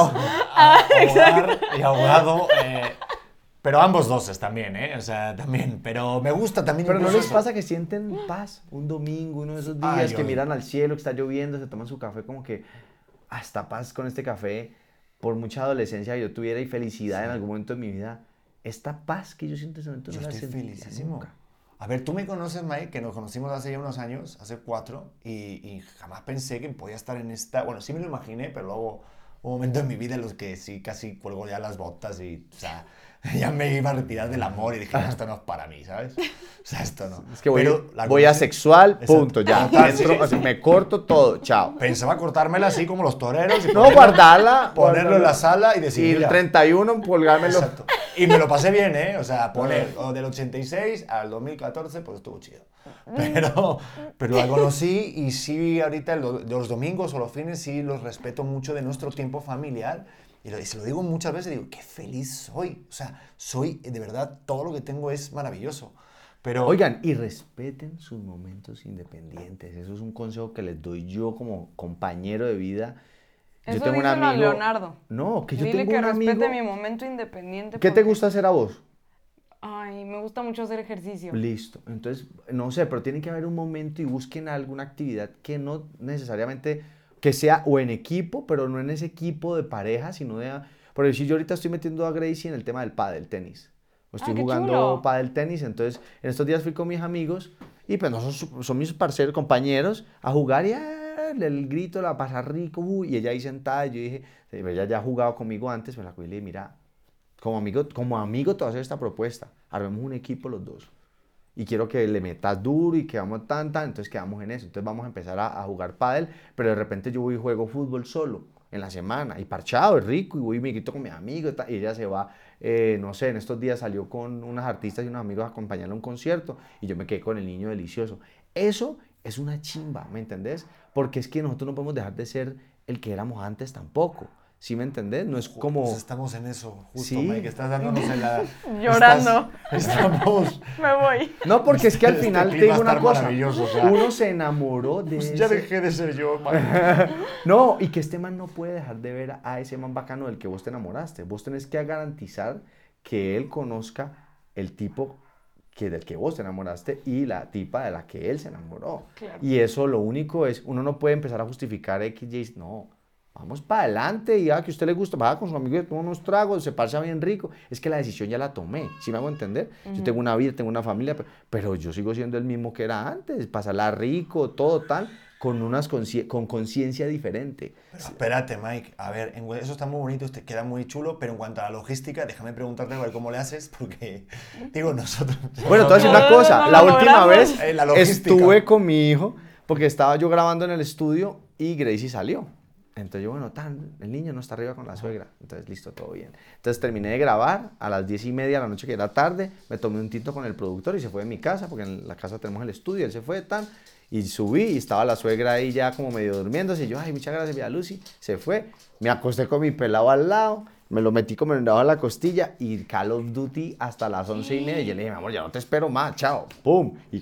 a, hogar y ahogado. Eh, pero ambos dos también, ¿eh? O sea, también. Pero me gusta también. Pero no les pasa que sienten paz un domingo, uno de esos días que miran al cielo, que está lloviendo, se toman su café como que hasta paz con este café, por mucha adolescencia que yo tuviera y felicidad en algún momento de mi vida, esta paz que yo siento en ese momento yo no estoy felicísimo. A ver, tú me conoces, Mike, que nos conocimos hace ya unos años, hace cuatro, y, jamás pensé que podía estar en esta... Bueno, sí me lo imaginé, pero luego un momento en mi vida en los que sí casi cuelgo ya las botas y, o sea, ya me iba a retirar del amor y dije, esto no es para mí, ¿sabes? O sea, esto no. Es que voy, voy a sexual, punto, ya. me corto todo, chao. Pensaba cortármela así como los toreros. Y no, guardarla. Ponerlo en la sala y decir. Y el 31, colgármelo. Exacto. Y me lo pasé bien, ¿eh? O sea, poner del 86 al 2014, pues estuvo chido. Pero, pero la conocí y sí, ahorita los domingos o los fines sí los respeto mucho de nuestro tiempo familiar y, se lo digo muchas veces, digo, qué feliz soy. O sea, soy, de verdad, todo lo que tengo es maravilloso. Pero... Oigan, y respeten sus momentos independientes. Eso es un consejo que les doy yo como compañero de vida. Eso yo tengo un amigo. A Leonardo. No, que yo Dile tengo que un amigo. respete mi momento independiente. ¿Qué te gusta hacer a vos? Ay, me gusta mucho hacer ejercicio. Listo. Entonces, no sé, pero tiene que haber un momento y busquen alguna actividad que no necesariamente que sea o en equipo, pero no en ese equipo de pareja, sino de... Por decir, yo ahorita estoy metiendo a Gracie en el tema del pádel tenis. Estoy ah, jugando pádel tenis, entonces en estos días fui con mis amigos y pues no son, son mis parceros, compañeros, a jugar y ah, el grito, la pasa rico, y ella ahí sentada, y yo dije, ella ya ha jugado conmigo antes, me la cuidé y le mira, como amigo, como amigo te voy a hacer esta propuesta, armemos un equipo los dos y quiero que le metas duro y que vamos tan, tan, entonces quedamos en eso. Entonces vamos a empezar a, jugar pádel, pero de repente yo voy y juego fútbol solo en la semana y parchado, es rico y voy y me quito con mi amigo y, ella se va, eh, no sé, en estos días salió con unas artistas y unos amigos a acompañarle a un concierto y yo me quedé con el niño delicioso. Eso es una chimba, ¿me entendés? Porque es que nosotros no podemos dejar de ser el que éramos antes tampoco. ¿Sí me entendés? No es como... Pues estamos en eso, justo, Mike, estás dándonos en la... Llorando. estamos... me voy. No, porque es que al este final te digo una cosa. Uno se enamoró de pues Ya dejé de ser yo, man. no, y que este man no puede dejar de ver a ese man bacano del que vos te enamoraste. Vos tenés que garantizar que él conozca el tipo que del que vos te enamoraste y la tipa de la que él se enamoró. Y eso lo único es, uno no puede empezar a justificar X, Y, no Vamos para adelante y a que a usted le gusta, vaya con su amigo y toma unos tragos, se pasa bien rico. Es que la decisión ya la tomé, ¿sí me hago entender? Yo tengo una vida, tengo una familia, pero, yo sigo siendo el mismo que era antes, pasarla rico, todo tal, con unas con conciencia diferente. espérate, Mike, a ver, eso está muy bonito, te queda muy chulo, pero en cuanto a la logística, déjame preguntarte a ver cómo le haces, porque, digo, nosotros... Bueno, te voy a decir una cosa, la última vez eh, estuve con mi hijo, porque estaba yo grabando en el estudio y Gracie salió. Entonces yo, bueno, tan, el niño no está arriba con la suegra. Entonces, listo, todo bien. Entonces terminé de grabar a las diez y media de la noche, que era tarde. Me tomé un tinto con el productor y se fue de mi casa, porque en la casa tenemos el estudio. Él se fue tan. Y subí y estaba la suegra ahí ya como medio durmiendo. Y yo, ay, muchas gracias, Vía Lucy. Se fue. Me acosté con mi pelado al lado me lo metí como en la costilla y Call of Duty hasta las once y media. Y yo le dije, mi amor, ya no te espero más, chao, pum. Y,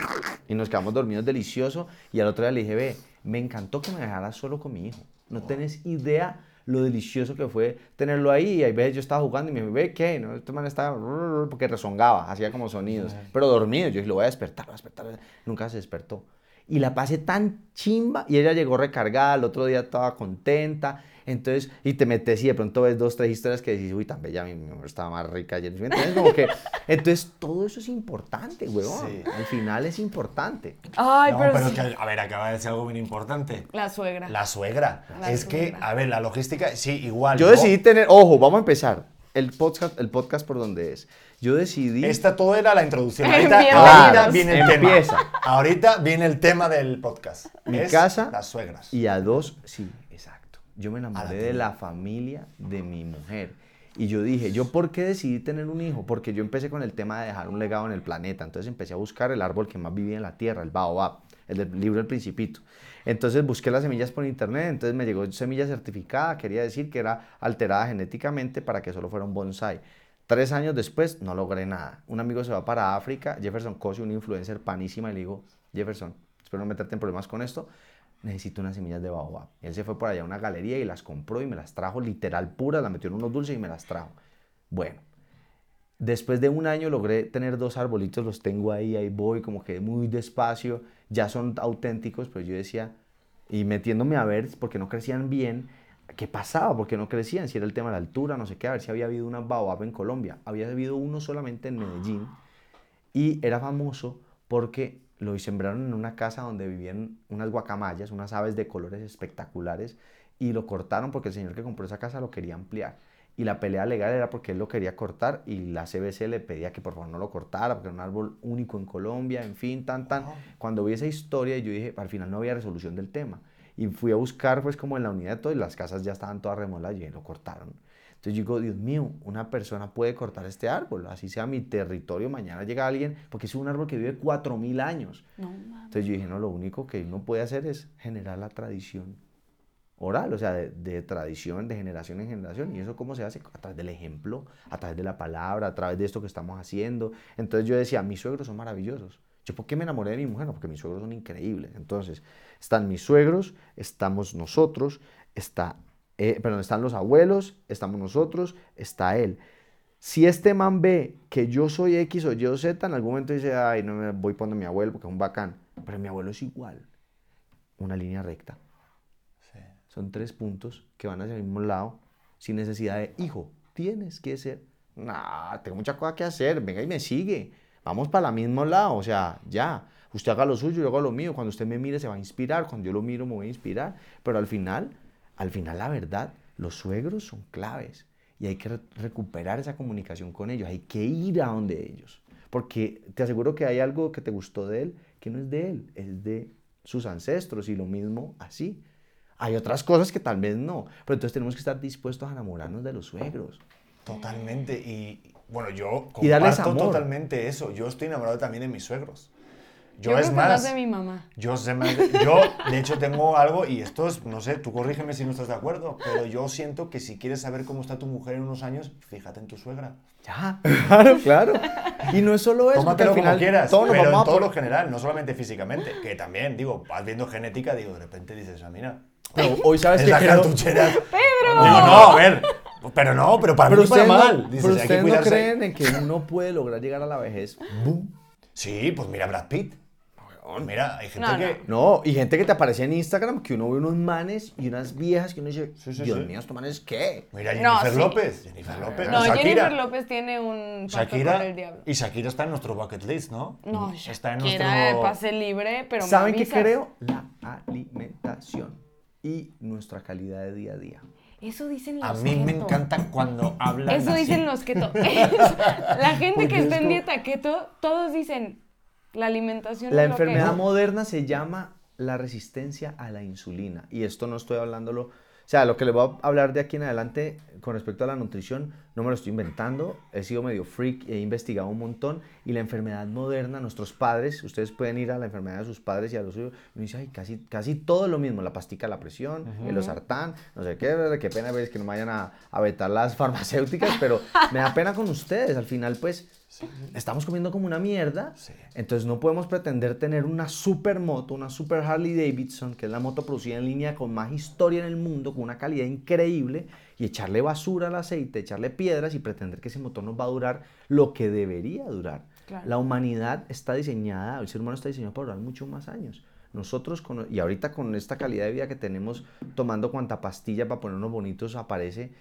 y nos quedamos dormidos delicioso. Y al otro día le dije, ve, me encantó que me dejaras solo con mi hijo. No tenés idea lo delicioso que fue tenerlo ahí. Y hay veces yo estaba jugando y me dije, ve, ¿qué? ¿No? Este man estaba... Porque rezongaba, hacía como sonidos. Pero dormido. Yo dije, lo voy a despertar, lo voy a despertar. Nunca se despertó. Y la pasé tan chimba. Y ella llegó recargada, el otro día estaba contenta. Entonces, y te metes y de pronto ves dos, tres historias que dices, uy, tan bella, mi mujer estaba más rica ayer. Entonces, como que, entonces todo eso es importante, weón. Sí. Al final es importante. Ay, No, pero, pero sí. que, a ver, acaba de decir algo bien importante. La suegra. La suegra. La es que, suegra. a ver, la logística, sí, igual. Yo ¿no? decidí tener, ojo, vamos a empezar. El podcast, el podcast por donde es. Yo decidí. Esta todo era la introducción. Ahorita, ahorita viene el Empieza. tema. Ahorita viene el tema del podcast. mi Es casa Las suegras. y a dos, sí. Yo me A la enamoré de la familia de mi mujer. Y yo dije, ¿yo por qué decidí tener un hijo? Porque yo empecé con el tema de dejar un legado en el planeta. Entonces empecé a buscar el árbol que más vivía en la tierra, el baobab, el del libro El Principito. Entonces busqué las semillas por internet, entonces me llegó semilla certificada, quería decir que era alterada genéticamente para que solo fuera un bonsai. Tres años después no logré nada. Un amigo se va para África, Jefferson Cosio, un influencer panísima, y le digo, Jefferson, espero no meterte en problemas con esto, necesito unas semillas de baobab. Y él se fue por allá a una galería y las compró y me las trajo literal puras, las metió en unos dulces y me las trajo. Bueno, después de un año logré tener dos arbolitos, los tengo ahí, ahí voy, como que muy despacio, ya son auténticos, pero yo decía, y metiéndome a ver, porque no crecían bien, ¿qué pasaba? ¿Por qué no crecían? Si era el tema de la altura, no sé qué, a ver si había habido una baobab en Colombia. Había habido uno solamente en Medellín y era famoso porque lo sembraron en una casa donde vivían unas guacamayas, unas aves de colores espectaculares, y lo cortaron porque el señor que compró esa casa lo quería ampliar. Y la pelea legal era porque él lo quería cortar y la CBC le pedía que por favor no lo cortara porque era un árbol único en Colombia, en fin, tan, tan. Cuando vi esa historia yo dije, al final no había resolución del tema. Y fui a buscar pues como en la unidad de todo y las casas ya estaban todas remoladas y lo cortaron. Entonces yo digo, Dios mío, una persona puede cortar este árbol, así sea mi territorio, mañana llega alguien, porque es un árbol que vive 4.000 años. No. Entonces yo dije, no, lo único que uno puede hacer es generar la tradición oral, o sea, de, de tradición, de generación en generación. ¿Y eso cómo se hace? A través del ejemplo, a través de la palabra, a través de esto que estamos haciendo. Entonces yo decía, mis suegros son maravillosos. ¿Yo por qué me enamoré de mi mujer? No, porque mis suegros son increíbles. Entonces, están mis suegros, estamos nosotros, está, eh, perdón, están los abuelos, estamos nosotros, está él. Si este man ve que yo soy X o Y o Z, en algún momento dice, ay, no me voy poniendo a mi abuelo porque es un bacán. Pero mi abuelo es igual. Una línea recta. Son tres puntos que van hacia el mismo lado sin necesidad de, hijo, tienes que ser. Nah, tengo mucha cosa que hacer, venga y me sigue. Vamos para el mismo lado, o sea, ya. Usted haga lo suyo, yo hago lo mío. Cuando usted me mire se va a inspirar, cuando yo lo miro me voy a inspirar. Pero al final, al final la verdad, los suegros son claves y hay que re- recuperar esa comunicación con ellos, hay que ir a donde ellos. Porque te aseguro que hay algo que te gustó de él que no es de él, es de sus ancestros y lo mismo así. Hay otras cosas que tal vez no, pero entonces tenemos que estar dispuestos a enamorarnos de los suegros. Totalmente. Y bueno, yo Y darles comparto amor. totalmente eso. Yo estoy enamorado también de mis suegros. Yo, Yo, es creo que más, más de mi mamá. yo sé más de- yo de hecho tengo algo y esto es, no sé, tú corrígeme si no estás de acuerdo, pero yo siento que si quieres saber cómo está tu mujer en unos años, fíjate en tu suegra. Ya, claro, claro. Y no es solo eso, Tómatelo al final como quieras, todos nos pero en todo por- lo general, no solamente físicamente, que también, digo, vas viendo genética, digo, de repente dices, ah, mira, Pero hoy sabes es que la creo- cartuchera. ¡Pedro! Digo, no, a ver, pero no, pero para Pero mí para ustedes, mal. no, Dices, pero ustedes no creen en que uno puede lograr llegar a la vejez. ¡Bum! Sí, pues mira Brad Pitt. Mira, hay gente No, que... No, y gente que te aparece en Instagram que uno ve unos manes y unas viejas que uno dice, Sí, sí, Dios sí. mío, ¿estos manes qué? Mira, No, Jennifer sí. López. Jennifer López. No, Shakira. Jennifer López tiene un pacto Shakira. con el diablo. Y Shakira está en nuestro bucket list, ¿no? No, está en nuestro... de pase libre, pero ¿Saben qué creo? La alimentación y nuestra calidad de día a día. Eso dicen los A mí me encanta cuando hablan Eso así. dicen los keto. la gente que es está en dieta keto, todos dicen la alimentación La es lo que- enfermedad moderna se llama la resistencia a la insulina. Y esto no estoy hablándolo, o sea, lo que les voy a hablar de aquí en adelante con respecto a la nutrición no me lo estoy inventando, he sido medio freak, he investigado un montón. Y la enfermedad moderna, nuestros padres, ustedes pueden ir a la enfermedad de sus padres y a los suyos, y me dicen, ay, casi, casi todo lo mismo, la pastica la presión, el losartán, no sé qué, qué pena ver que no vayan a, a vetar las farmacéuticas, pero me da pena con ustedes, al final pues estamos comiendo como una mierda, entonces no podemos pretender tener una super moto, una super Harley Davidson, que es la moto producida en línea con más historia en el mundo, con una calidad increíble, y echarle basura al aceite, echarle piedras y pretender que ese motor nos va a durar lo que debería durar. La humanidad está diseñada, el ser humano está diseñado para durar mucho más años. Nosotros, y ahorita con esta calidad de vida que tenemos, tomando cuanta pastilla para ponernos bonitos aparece,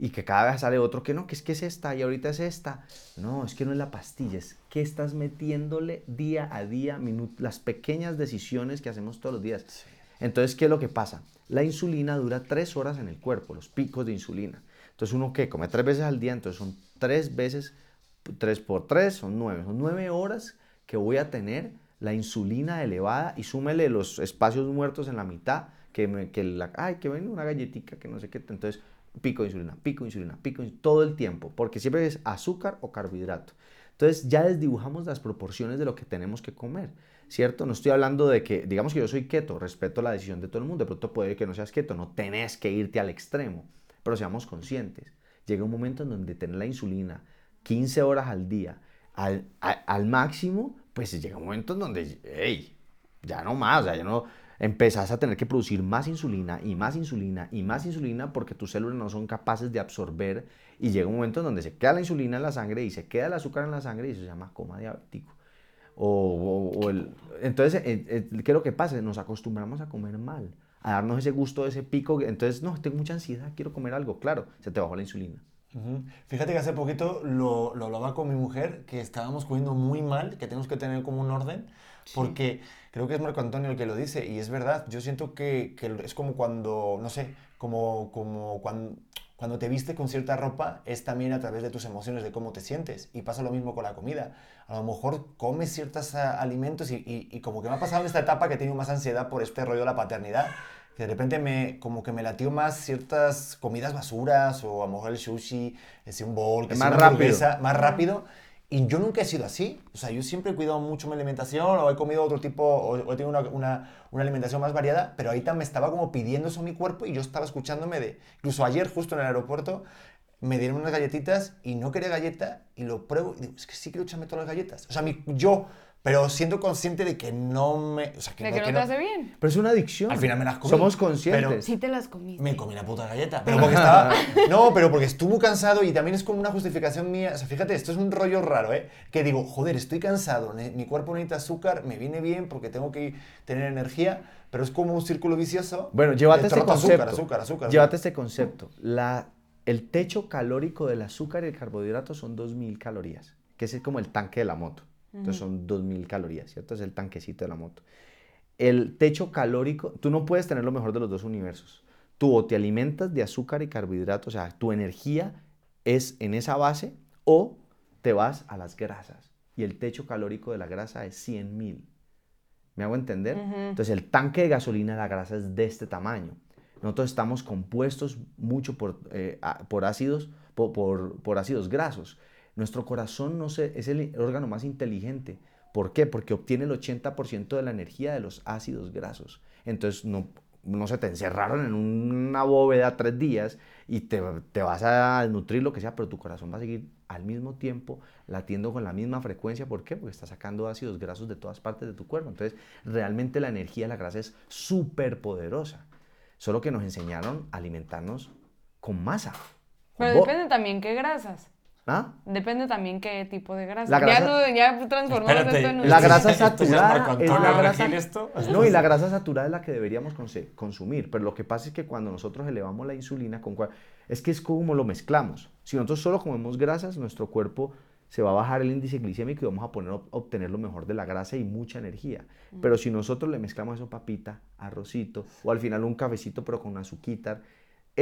y que cada vez sale otro que no, que es que es esta y ahorita es esta. No, es que no es la pastilla, es que estás metiéndole día a día, las pequeñas decisiones que hacemos todos los días. Entonces, ¿qué es lo que pasa? La insulina dura tres horas en el cuerpo, los picos de insulina. Entonces, uno que come tres veces al día, entonces son tres veces, tres por tres, son nueve. Son nueve horas que voy a tener la insulina elevada y súmele los espacios muertos en la mitad, que, me, que la, ay, que ven una galletita, que no sé qué. Entonces, pico insulina, pico insulina, pico insulina, todo el tiempo, porque siempre es azúcar o carbohidrato. Entonces ya desdibujamos las proporciones de lo que tenemos que comer, ¿cierto? No estoy hablando de que, digamos que yo soy keto, respeto la decisión de todo el mundo, de pronto puede que no seas keto, no tenés que irte al extremo, pero seamos conscientes. Llega un momento en donde tener la insulina 15 horas al día al, al, máximo, pues llega un momento en donde, hey, ya no más, o sea, ya no, empezás a tener que producir más insulina y más insulina y más insulina porque tus células no son capaces de absorber y llega un momento en donde se queda la insulina en la sangre y se queda el azúcar en la sangre y eso se llama coma diabético. O, entonces, eh, eh, ¿qué es lo que pasa? Nos acostumbramos a comer mal, a darnos ese gusto, ese pico. Entonces, no, tengo mucha ansiedad, quiero comer algo. Claro, se te bajó la insulina. Fíjate que hace poquito lo, lo, hablaba con mi mujer, que estábamos comiendo muy mal, que tenemos que tener como un orden, porque creo que es Marco Antonio el que lo dice, y es verdad, yo siento que, que es como cuando, no sé, como, como cuando, cuando te viste con cierta ropa, es también a través de tus emociones, de cómo te sientes, y pasa lo mismo con la comida. A lo mejor comes ciertos ah, alimentos y, y, como que me ha pasado en esta etapa que he tenido más ansiedad por este rollo de la paternidad, que de repente me, como que me latió más ciertas comidas basuras o a lo mejor el sushi, ese un bol, que más rápido. más rápido y yo nunca he sido así. O sea, yo siempre he cuidado mucho mi alimentación o he comido otro tipo, o, he tenido una, una, una, alimentación más variada, pero ahorita me estaba como pidiendo eso a mi cuerpo y yo estaba escuchándome de... Incluso ayer, justo en el aeropuerto, me dieron unas galletitas y no quería galleta y lo pruebo y digo, es que sí quiero echarme todas las galletas. O sea, mi, yo pero siendo consciente de que no me. O sea, que de no, que no te hace bien. Pero es una adicción. Al final me las comí. Somos conscientes. Pero sí te las comiste. Me comí la puta galleta. Pero porque estaba. no, pero porque estuve cansado y también es como una justificación mía. O sea, fíjate, esto es un rollo raro, ¿eh? Que digo, joder, estoy cansado, mi cuerpo necesita azúcar, me viene bien porque tengo que tener energía, pero es como un círculo vicioso. Bueno, llévate este concepto. Azúcar, azúcar, azúcar. Llévate este concepto. La, el techo calórico del azúcar y el carbohidrato son 2000 calorías, que es como el tanque de la moto. Entonces son 2.000 calorías, ¿cierto? Es el tanquecito de la moto. El techo calórico, tú no puedes tener lo mejor de los dos universos. Tú o te alimentas de azúcar y carbohidratos, o sea, tu energía es en esa base, o te vas a las grasas. Y el techo calórico de la grasa es 100.000. ¿Me hago entender? Entonces el tanque de gasolina de la grasa es de este tamaño. Nosotros estamos compuestos mucho por, eh, por ácidos, por ácidos grasos. Nuestro corazón no sé, es el órgano más inteligente. ¿Por qué? Porque obtiene el 80% de la energía de los ácidos grasos. Entonces, no, no se te encerraron en una bóveda tres días y te, te, vas a nutrir lo que sea, pero tu corazón va a seguir al mismo tiempo latiendo con la misma frecuencia. ¿Por qué? Porque está sacando ácidos grasos de todas partes de tu cuerpo. Entonces, realmente la energía de la grasa es súper poderosa. Solo que nos enseñaron a alimentarnos con masa. Pero depende también qué grasas. ¿Ah? Depende también qué tipo de grasa. ya, no, ya transformamos esto en La grasa saturada es la grasa... No, y la grasa saturada es la que deberíamos consumir. Pero lo que pasa es que cuando nosotros elevamos la insulina, con es que es como lo mezclamos. Si nosotros solo comemos grasas, nuestro cuerpo se va a bajar el índice glicémico y vamos a poner, obtener lo mejor de la grasa y mucha energía. Pero si nosotros le mezclamos eso papita, arrocito o al final un cafecito pero con azúcar,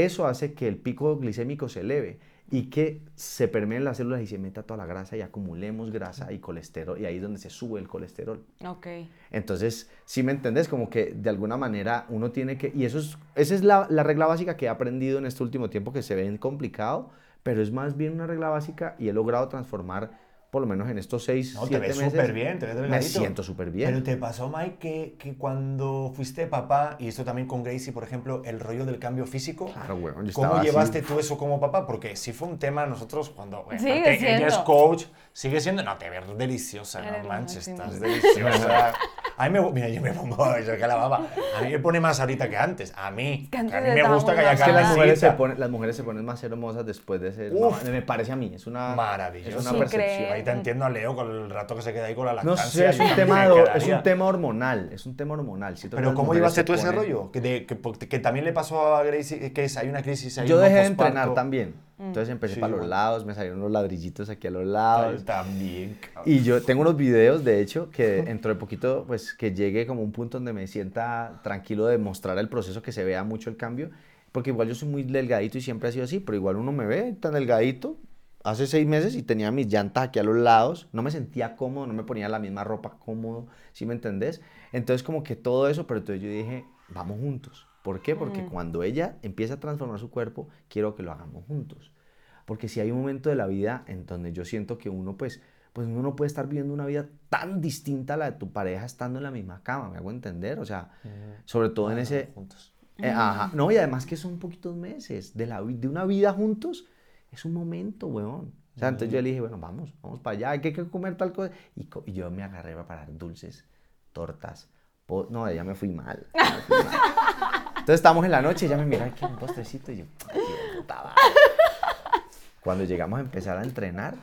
eso hace que el pico glicémico se eleve y que se permeen las células y se meta toda la grasa y acumulemos grasa y colesterol y ahí es donde se sube el colesterol. Ok. Entonces, si me entendés, como que de alguna manera uno tiene que, y eso es, esa es la, la, regla básica que he aprendido en este último tiempo que se ve complicado, pero es más bien una regla básica y he logrado transformar por lo menos en estos seis, No, te siete ves meses. súper bien, te ves Me delgadito. siento súper bien. Pero te pasó, Mike, que, que cuando fuiste papá, y esto también con Gracie, por ejemplo, el rollo del cambio físico. Claro, yo ¿Cómo así. llevaste tú eso como papá? Porque sí fue un tema nosotros cuando... bueno, Sigue Ella es coach, sigue siendo... No, te ves deliciosa, Eres no manches, estás deliciosa. A mí me... Mira, yo me pongo... Yo que la baba. A mí me pone más ahorita que antes. A mí. que antes a mí me gusta que haya Es que las mujeres, se ponen, las mujeres se ponen más hermosas después de ser. Uf. no, me parece a mí. Es una. Maravilloso. Es una Sí, percepción. creo. Ahí te entiendo a Leo con el rato que se queda ahí con la No lactancia. sé, es un, tema, es un tema hormonal. Es un tema hormonal. Siento Pero ¿cómo llevaste se tú ese rollo? Que, de- que, que también le pasó a Gracie, que es, hay una crisis ahí. Yo ¿no? dejé de entrenar también. Entonces empecé Sí, para los lados, me salieron los ladrillitos aquí a los lados. También. cabrón. Y yo tengo unos videos, de hecho, que dentro de poquito, pues que llegue como un punto donde me sienta tranquilo de mostrar el proceso, que se vea mucho el cambio. Porque igual yo soy muy delgadito y siempre ha sido así, pero igual uno me ve tan delgadito. Hace seis meses y tenía mis llantas aquí a los lados, no me sentía cómodo, no me ponía la misma ropa cómodo, ¿sí me entendés? Entonces como que todo eso, pero entonces yo dije, vamos juntos. ¿Por qué? Porque cuando ella empieza a transformar su cuerpo, quiero que lo hagamos juntos. Porque si hay un momento de la vida en donde yo siento que uno, pues, pues uno no puede estar viviendo una vida tan distinta a la de tu pareja estando en la misma cama, ¿me hago entender? O sea, sobre todo en ese... Juntos. eh, ajá. No, y además que son poquitos meses de, la, de una vida juntos, es un momento, weón. O sea, entonces yo le dije, bueno, vamos, vamos para allá, hay que, hay que comer tal cosa. Y, co- y yo me agarré para parar dulces, tortas. no, ya me fui mal. ya me fui mal. Entonces estamos en la noche, ella me mira aquí un postrecito y yo, "Ay, qué puta madre". Cuando llegamos a empezar a entrenar,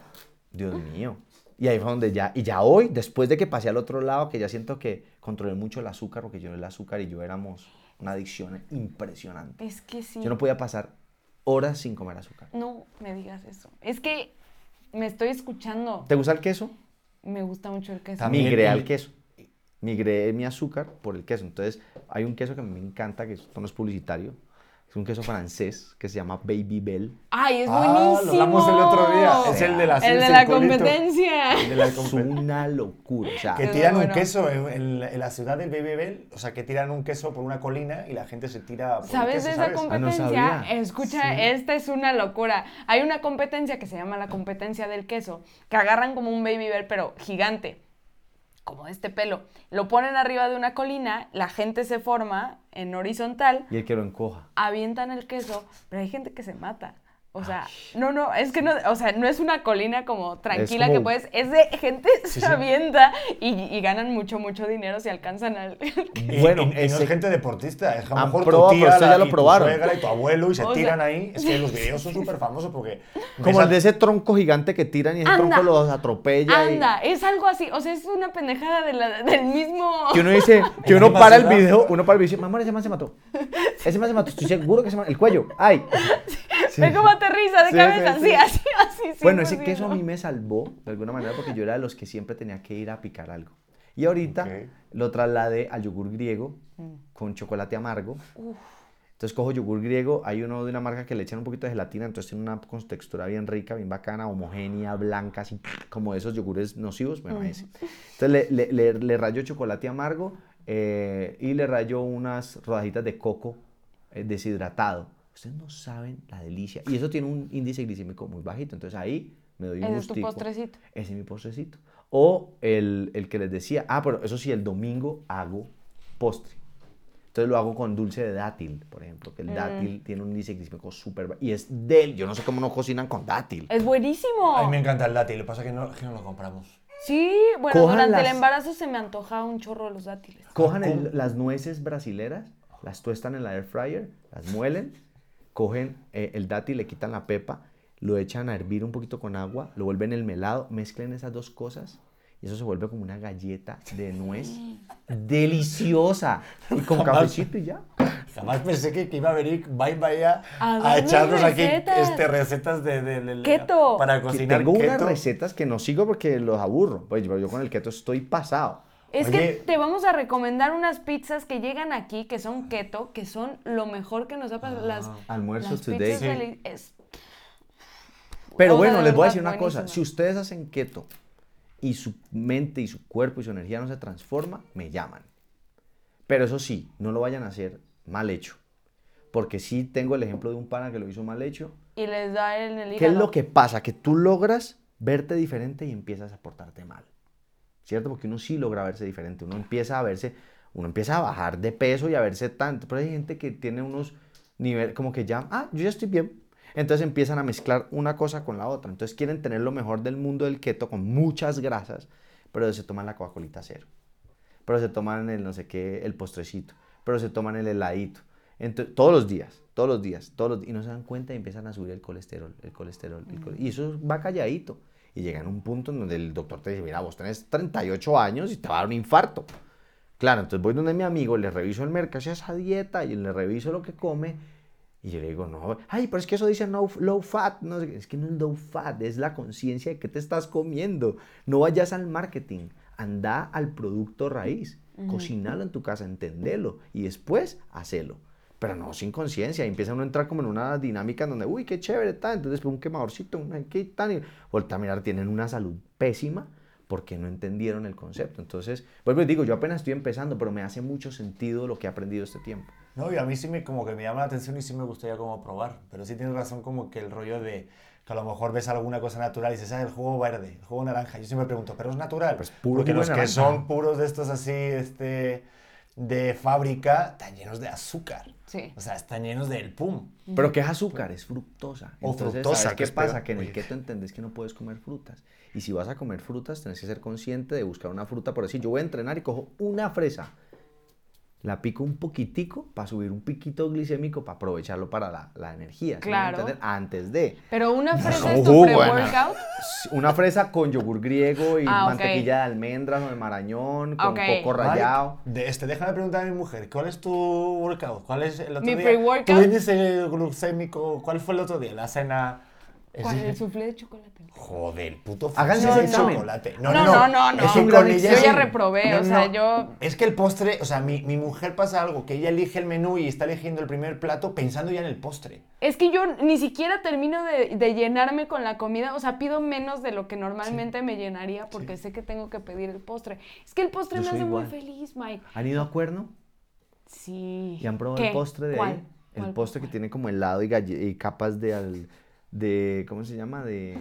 Dios mío. Y ahí fue donde ya, y ya hoy, después de que pasé al otro lado, que ya siento que controlé mucho el azúcar, porque yo el azúcar y yo éramos una adicción impresionante. Es que sí. Yo no podía pasar horas sin comer azúcar. No me digas eso. Es que me estoy escuchando. ¿Te gusta el queso? Me gusta mucho el queso. También Migré al queso. Migré mi azúcar por el queso. Entonces, hay un queso que me encanta, que esto no es publicitario. Es un queso francés que se llama Baby Bell. Ay, es Ah, buenísimo. lo hablamos el otro día. Es el de la El de la competencia. El de la Es una locura. O sea, Que tiran un queso en, en la- en la ciudad del Baby Bell, o sea, que tiran un queso por una colina y la gente se tira por el ¿Sabes queso, de esa ¿sabes? Ah, no competencia? Escucha, esta es una locura. Hay una competencia que se llama la competencia del queso, que agarran como un baby bear, pero gigante, como este pelo. Lo ponen arriba de una colina, la gente se forma en horizontal, y el que lo encoja. avientan el queso, pero hay gente que se mata. O sea, no, no, es que no, o sea, no es una colina como tranquila que como- puedes, es de gente se avienta y, y ganan mucho, mucho dinero si alcanzan al... Y- Bueno, y, y no es gente deportista, es que a lo Ah, mejor tu tía ya la- lo y probaron. tu suegra y tu abuelo y se O sea- tiran ahí. Es que los videos son súper famosos porque... Como el a- de ese tronco gigante que tiran y ese Anda. tronco los atropella. y- Anda, es algo así, o sea, es una pendejada de la- del mismo... Que uno dice, que uno para el video, uno para el video y dice, mamá, ese man se mató. Ese man se mató, estoy seguro que se mató. El cuello, ay. Ve aterriza de Sí, cabeza, sí, sí, sí. así, así. Bueno, 100%. ese queso a mí me salvó de alguna manera porque yo era de los que siempre tenía que ir a picar algo. Y ahorita lo trasladé al yogur griego con chocolate amargo. Entonces cojo yogur griego, hay uno de una marca que le echan un poquito de gelatina, entonces tiene una textura bien rica, bien bacana, homogénea, blanca, así como esos yogures nocivos, bueno, ese. Entonces le, le, le- le rayo chocolate amargo eh, y le rayo unas rodajitas de coco eh, deshidratado. Ustedes no saben la delicia. Y eso tiene un índice glicémico muy bajito, entonces ahí me doy un Ese es tu gustico. postrecito. Ese es mi postrecito. O el, el que les decía, ah, pero eso sí, el domingo hago postre. Entonces lo hago con dulce de dátil, por ejemplo, que el dátil tiene un índice glicémico súper bajo. Y es del, yo no sé cómo no cocinan con dátil. Es buenísimo. A mí me encanta el dátil, lo que pasa es que no, que no lo compramos. Sí, bueno, Cojan durante el embarazo se me antoja un chorro de los dátiles. Cojan el- las nueces brasileras, las tuestan en la air fryer, las muelen, cogen eh, el dátil, le quitan la pepa, lo echan a hervir un poquito con agua, lo vuelven el melado, mezclen esas dos cosas y eso se vuelve como una galleta de nuez deliciosa y con Jamás. cafecito y ya. Jamás pensé que, que iba a venir Bye Bye a, A a echarnos aquí recetas. este, recetas de, de- de- de- Keto. para Que cocinar tengo unas keto. recetas que no sigo porque los aburro. Pues yo yo con el keto estoy pasado. Es Oye. que te vamos a recomendar unas pizzas que llegan aquí, que son keto, que son lo mejor que nos ha pasado. las almuerzos las today. Sí. es- Pero bueno, les voy a decir una cosa. Si ustedes hacen keto y su mente y su cuerpo y su energía no se transforma, me llaman. Pero eso sí, no lo vayan a hacer mal hecho. Porque sí tengo el ejemplo de un pana que lo hizo mal hecho Y les da en el hígado. ¿Qué es lo que pasa? Que tú logras verte diferente y empiezas a portarte mal. ¿Cierto? Porque uno sí logra verse diferente. Uno empieza a verse, uno empieza a bajar de peso y a verse tanto. Pero hay gente que tiene unos niveles como que ya, ah, yo ya estoy bien. Entonces empiezan a mezclar una cosa con la otra. Entonces quieren tener lo mejor del mundo del keto con muchas grasas, pero se toman la Coca-Colita cero. Pero se toman el no sé qué, el postrecito. Pero se toman el heladito. Entonces, todos los días, todos los días, todos los, y no se dan cuenta y empiezan a subir el colesterol, el colesterol, el colesterol. Y eso va calladito. Y llegan a un punto en donde el doctor te dice, mira, vos tenés 38 años y te va a dar un infarto. Claro, entonces voy donde mi amigo, le reviso el mercado, esa dieta y le reviso lo que come. Y yo le digo, no, ay, pero es que eso dice no, low fat. No, es que no es low fat, es la conciencia de qué te estás comiendo. No vayas al marketing, anda al producto raíz. Cocinalo en tu casa, entendelo y después hacelo pero no sin conciencia. Y empieza uno a entrar como en una dinámica en donde, uy, qué chévere, está. Entonces, un quemadorcito, un qué tal. Y vuelta a mirar, tienen una salud pésima porque no entendieron el concepto. Entonces, vuelvo y digo, yo apenas estoy empezando, pero me hace mucho sentido lo que he aprendido este tiempo. No, y a mí sí me, como que me llama la atención y sí me gustaría como probar. Pero sí tienes razón como que el rollo de que a lo mejor ves alguna cosa natural y dices, ah, el jugo verde, el jugo naranja. Yo siempre me pregunto, ¿pero es natural? Pues puro Porque los naranja. que son puros de estos así, este de fábrica están llenos de azúcar. Sí. O sea, están llenos del pum. Pero ¿qué es azúcar? Es fructosa. O Entonces, fructosa, ¿sabes que qué pasa? peor. Que en el keto entendés que no puedes comer frutas. Y si vas a comer frutas, tenés que ser consciente de buscar una fruta. Por decir, yo voy a entrenar y cojo una fresa. La pico un poquitico para subir un piquito glicémico para aprovecharlo para la, la energía. ¿sí me Claro. Antes de. Pero una fresa es tu buena. pre-workout. Una fresa con yogur griego y Ah, mantequilla de almendras o de marañón, con Ok. coco rallado. De este, déjame preguntar a mi mujer, ¿cuál es tu workout? ¿Cuál es el otro Mi día? pre-workout. Tu índice glucémico, ¿cuál fue el otro día? La cena. ¿Cuál? decir, El soufflé de chocolate. Joder, puto Háganse de chocolate. No, no, no, no. Es que un Yo ya reprobé, No, o sea, no. yo... Es que el postre, o sea, mi, mi mujer pasa algo, que ella elige el menú y está eligiendo el primer plato pensando ya en el postre. Es que yo ni siquiera termino de, de llenarme con la comida, o sea, pido menos de lo que normalmente me llenaría porque sé que tengo que pedir el postre. Es que el postre Yo me hace muy feliz, Mike. ¿Han ido a Cuerno? Sí. ¿Y han probado ¿Qué? el postre de ¿Cuál? ahí? El ¿Cuál? postre que tiene como helado y, y capas de, al- de, ¿cómo se llama? De,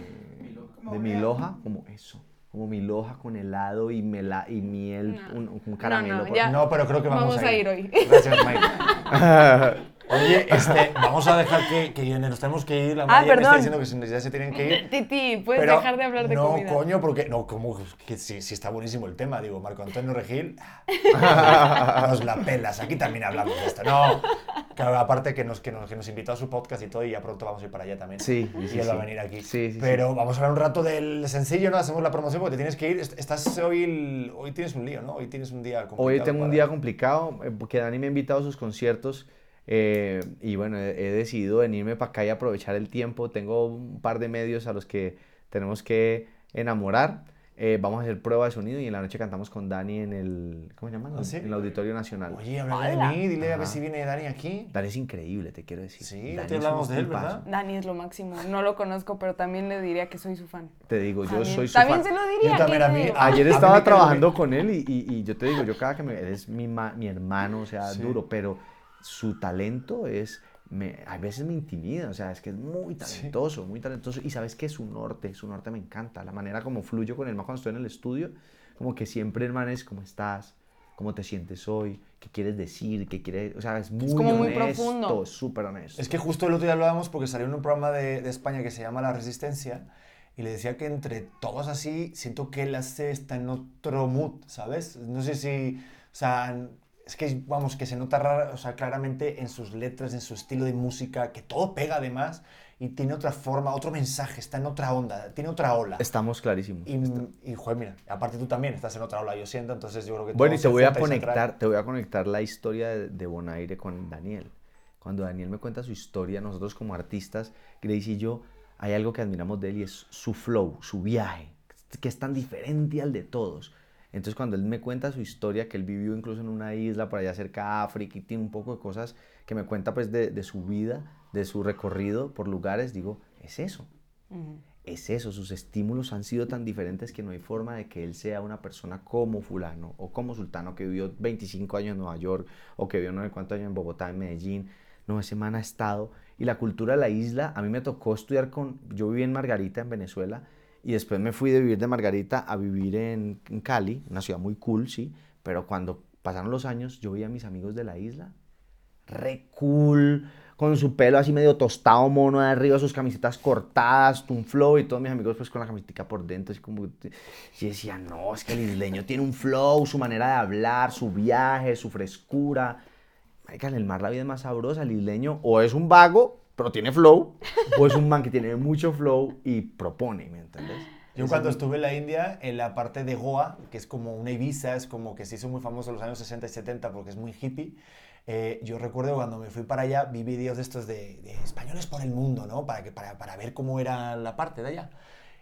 de milhoja, como eso. Como milhoja con helado y, mela, y miel, No. un, caramelo. no, por- ya. No, pero creo que vamos, Vamos a ir hoy. Gracias, Mike. Oye, este, vamos a dejar que, que nos tenemos que ir. La Ah, Maya me está perdón. diciendo que ya se tienen que ir. Titi, puedes Pero dejar de hablar de no, comida. coño, porque. No, como que sí, sí está buenísimo el tema. Digo, Marco Antonio Regil. nos la pelas. Aquí también hablamos de esto. No. Claro, aparte que nos, que, nos, que nos invitó a su podcast y todo, y ya pronto vamos a ir para allá también. Sí, Y sí, él va a sí. venir aquí. Sí, sí, Pero vamos a hablar un rato del sencillo, ¿no? Hacemos la promoción porque te tienes que ir. Est- Estás hoy. el- Hoy tienes un lío, ¿no? Hoy tienes un día complicado. Hoy tengo un para- día complicado eh, porque Dani me ha invitado a sus conciertos eh, y bueno, he, he decidido venirme para acá y aprovechar el tiempo. Tengo un par de medios a los que tenemos que enamorar. Eh, vamos a hacer prueba de sonido y en la noche cantamos con Dani en el, ¿cómo se llama? ¿Ah, sí? En el Auditorio Nacional. Oye, habla de mí, dile a ver Ajá. si viene Dani aquí. Dani es increíble, te quiero decir. Sí, Dani te hablamos de él. ¿verdad? Dani es lo máximo. No lo conozco, pero también le diría que soy su fan. Te digo, yo También- soy su También fan. se lo diría. Yo también ¿qué a mí- Ayer estaba trabajando con él y, y- y yo te digo, yo cada que me... Él es mi, ma- mi hermano, o sea, Sí. duro, pero su talento es... Me, a veces me intimida, o sea, es que es muy talentoso, muy talentoso. Y sabes que su norte, su norte me encanta. La manera como fluyo con el man cuando estoy en el estudio, como que siempre el man es, ¿cómo estás? ¿Cómo te sientes hoy? ¿Qué quieres decir? ¿Qué quieres...? O sea, es muy como muy honesto, profundo. es súper honesto. Es que justo el otro día hablábamos porque salió en un programa de, de España que se llama La Resistencia y le decía que entre todos así siento que él hace está en otro mood, ¿sabes? No sé si, o sea, es que vamos, que se nota rara, o sea, claramente en sus letras, en su estilo de música, que todo pega además y tiene otra forma, otro mensaje, está en otra onda, tiene otra ola. Estamos clarísimos. Y, y joder, mira, aparte tú también estás en otra ola, yo siento, entonces yo creo que Bueno, y te voy a conectar, te voy a conectar la historia de, de Bonaire con Daniel. Cuando Daniel me cuenta su historia, nosotros como artistas, Grace y yo, hay algo que admiramos de él y es su flow, su viaje, que es tan diferente al de todos. Entonces cuando él me cuenta su historia, que él vivió incluso en una isla por allá cerca de África y tiene un poco de cosas que me cuenta pues de, de su vida, de su recorrido por lugares, digo, es eso Ujú. es eso, sus estímulos han sido tan diferentes que no hay forma de que él sea una persona como fulano o como sultano que vivió 25 años en Nueva York o que vivió no sé cuántos años en Bogotá, en Medellín. no, ese man ha estado. Y la cultura de la isla, a mí me tocó estudiar con, yo viví en Margarita, en Venezuela, y después me fui de vivir de Margarita a vivir en, Cali, una ciudad muy cool, sí, pero cuando pasaron los años, yo vi a mis amigos de la isla, re cool, con su pelo así medio tostado, mono de arriba, sus camisetas cortadas, un flow, y todos mis amigos pues con la camiseta por dentro, así como... Y decía, no, es que el isleño tiene un flow, su manera de hablar, su viaje, su frescura. en el mar la vida es más sabrosa, el isleño o es un vago pero tiene flow, o es un man que tiene mucho flow y propone, ¿me entiendes? Yo cuando estuve en la India, en la parte de Goa, que es como una Ibiza, es como que se hizo muy famoso en los años 60 y 70 porque es muy hippie, eh, yo recuerdo cuando me fui para allá, vi vídeos de estos de, españoles por el mundo, ¿no? Para, que, para, para ver cómo era la parte de allá.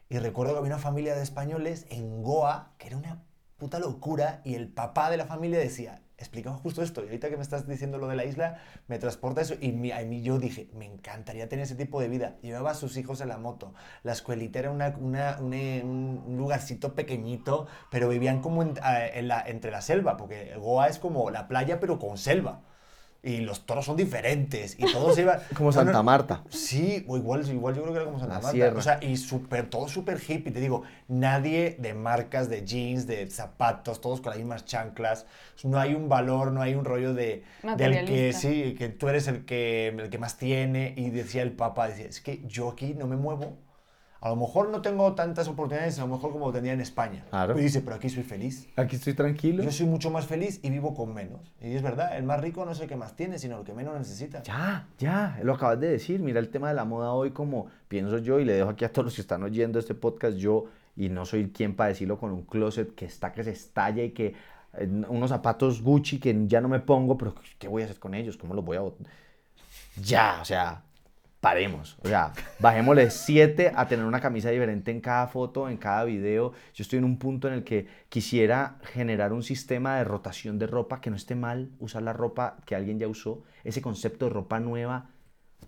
Y recuerdo que había una familia de españoles en Goa, que era una puta locura, y el papá de la familia decía, explicamos justo esto. Y ahorita que me estás diciendo lo de la isla, me transporta eso. Y a mí yo dije, me encantaría tener ese tipo de vida. Llevaba a sus hijos en la moto. La escuelita era una, un lugarcito pequeñito, pero vivían como entre la selva, porque Goa es como la playa, pero con selva y los toros son diferentes y todos iban... como Santa Marta. Sí, o igual, igual yo creo que era como Santa Marta. O sea, y super, todo súper hippie, te digo, nadie de marcas de jeans, de zapatos, todos con las mismas chanclas. No hay un valor, no hay un rollo de... Del que sí, que tú eres el que, el que más tiene. Y decía el papá, decía, es que yo aquí no me muevo a lo mejor no tengo tantas oportunidades, a lo mejor como tenía en España. Claro. Y dice, pero aquí soy feliz. Aquí estoy tranquilo. Yo soy mucho más feliz y vivo con menos. Y es verdad, el más rico no es el que más tiene, sino el que menos necesita. Ya, ya, lo acabas de decir. Mira el tema de la moda hoy como pienso yo y le dejo aquí a todos los que están oyendo este podcast, yo, y no soy quien para decirlo con un closet que está, que se estalla y que eh, unos zapatos Gucci que ya no me pongo, pero ¿qué voy a hacer con ellos? ¿Cómo los voy a...? Ya, o sea, paremos. O sea, bajémosle 7 a tener una camisa diferente en cada foto, en cada video. Yo estoy en un punto en el que quisiera generar un sistema de rotación de ropa, que no esté mal usar la ropa que alguien ya usó. Ese concepto de ropa nueva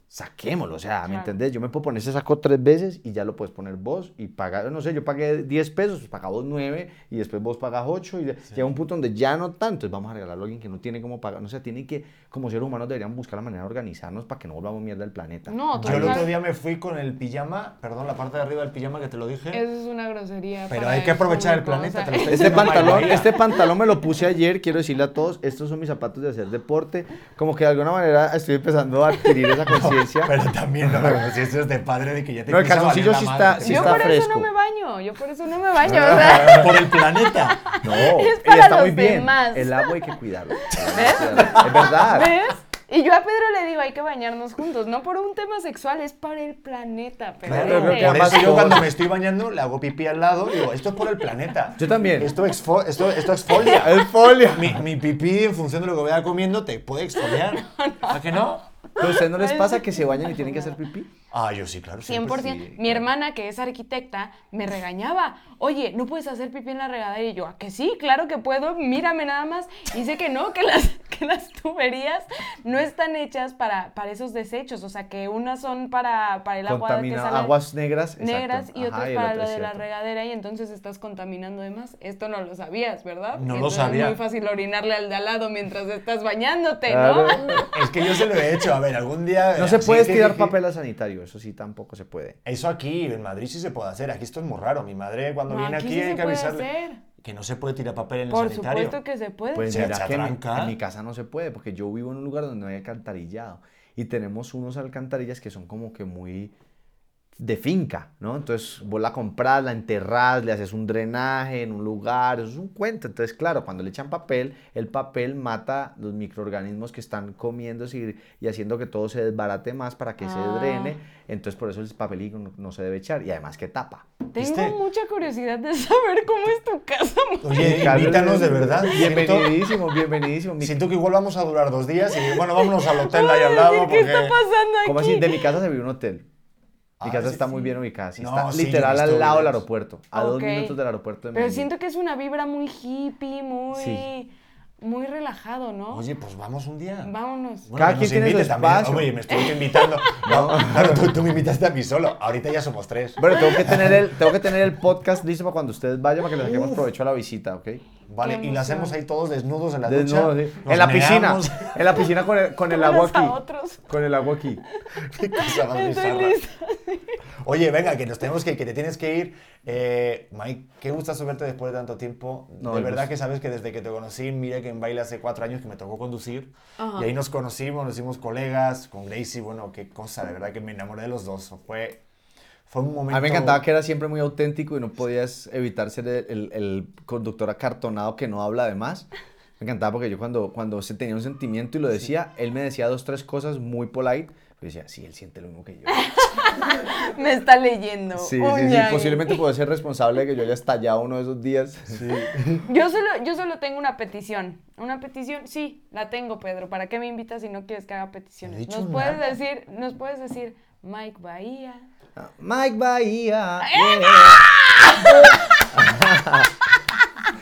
saquémoslo, o sea, ¿me entendés? Yo me puedo poner ese saco tres veces y ya lo puedes poner vos y pagar, no sé, yo pagué 10 pesos, pues pagamos 9 y después vos pagas 8 y llega un punto donde ya no tanto, entonces vamos a regalarlo a alguien que no tiene cómo pagar, no sé, tiene que, como seres humanos deberían buscar la manera de organizarnos para que no volvamos mierda del planeta. No, yo el otro día me fui con el pijama, perdón, la parte de arriba del pijama que te lo dije. Eso es una grosería. Pero hay que aprovechar el planeta. este, pantalón, este pantalón me lo puse ayer, quiero decirle a todos, estos son mis zapatos de hacer deporte, como que de alguna manera estoy empezando a adquirir esa conciencia. pero también no, si esto es de padre de que ya te No, el calzoncillo sí está, sí yo está por eso no me baño, yo por eso no me baño. o sea. Por el planeta. No, es para está muy bien. El agua hay que cuidarlo. ¿Ves? Es verdad. ¿Ves? Y yo a Pedro le digo, hay que bañarnos juntos, no por un tema sexual, es para el planeta. Pero por eso yo cuando me estoy bañando le hago pipí al lado y digo, esto es por el planeta. Yo también. Esto, exfo esto, esto exfolia. exfolia. Mi, mi, pipí, en función de lo que vaya comiendo, te puede exfoliar. ¿A qué no? ¿A ustedes no les pasa que se bañan y tienen que hacer pipí? Ah, yo sí, claro. 100%. Mi hermana, que es arquitecta, me regañaba. Oye, ¿no puedes hacer pipí en la regadera? Y yo, ¿a que sí? Claro que puedo. Mírame nada más. Y dice que no, que las, que las tuberías no están hechas para, para esos desechos. O sea, que unas son para, para el agua que sale aguas negras. Negras y otras para lo de la regadera. Y entonces estás contaminando de más. Esto no lo sabías, ¿verdad? No lo sabía. Es muy fácil orinarle al de al lado mientras estás bañándote, ¿no? Es que yo se lo he hecho. A ver, algún día... No se puede tirar papel sanitario eso sí tampoco se puede. Eso aquí, en Madrid sí se puede hacer. Aquí esto es muy raro. Mi madre cuando viene aquí, hay que avisarle. Que no se puede tirar papel en el Por sanitario. Por supuesto que se puede. Pues mira, que en, mi casa no se puede, porque yo vivo en un lugar donde no hay alcantarillado. Y tenemos unos alcantarillas que son como que muy de finca, ¿no? Entonces vos la compras, la enterrás, le haces un drenaje en un lugar, eso es un cuento. Entonces, claro, cuando le echan papel, el papel mata los microorganismos que están comiéndose y, haciendo que todo se desbarate más para que se ah. drene. Entonces, por eso el papelito no, se debe echar y además que tapa. Tengo mucha curiosidad de saber cómo es tu casa. Oye, invítanos de verdad. Bienvenidísimo, bienvenidísimo. Siento que igual vamos a durar dos días y bueno, vámonos al hotel de ahí al lado. ¿Qué está pasando aquí? ¿Cómo así? De mi casa se vive un hotel. Mi casa está muy bien ubicada, sí, está literal al lado del aeropuerto, a dos minutos del aeropuerto de Pero siento que es una vibra muy hippie, muy... muy relajado, ¿no? Oye, pues vamos un día. Vámonos. Bueno, Cada que quien tiene su invites también. espacio. Oye, me estoy invitando. No, claro, tú, tú me invitaste a mí solo. Ahorita ya somos tres. Bueno, tengo que tener el, tengo que tener el podcast listo para cuando ustedes vayan, para que les saquemos provecho a la visita, ¿ok? Vale, y lo hacemos ahí todos desnudos en la Desnudo, ducha. sí. En la piscina. En la piscina con el, con el agua aquí. otros. Con el agua aquí. Qué cosa más bizarra. Oye, venga, que nos tenemos que ir, que te tienes que ir. Eh, Mike, qué gustazo verte después de tanto tiempo. No, de verdad gusto. que sabes que desde que te conocí, mira que en baile hace cuatro años que me tocó conducir. Ajá. Y ahí nos conocimos, nos hicimos colegas con Gracie. Bueno, qué cosa, de verdad que me enamoré de los dos. Fue, fue un momento. A mí me encantaba que era siempre muy auténtico y no podías evitar ser el, el- el conductor acartonado que no habla de más. Me encantaba porque yo cuando, cuando se tenía un sentimiento y lo decía, él me decía dos, tres cosas muy polite. Yo decía, sí, él siente lo mismo que yo. Me está leyendo. Sí, sí, sí. Uña. Posiblemente puedo ser responsable de que yo haya estallado uno de esos días. Yo solo, yo solo tengo una petición. Una petición, sí, la tengo, Pedro. ¿Para qué me invitas si no quieres que haga peticiones? Nos puedes nada. decir, nos puedes decir, Mike Bahía. Mike Bahía. yeah.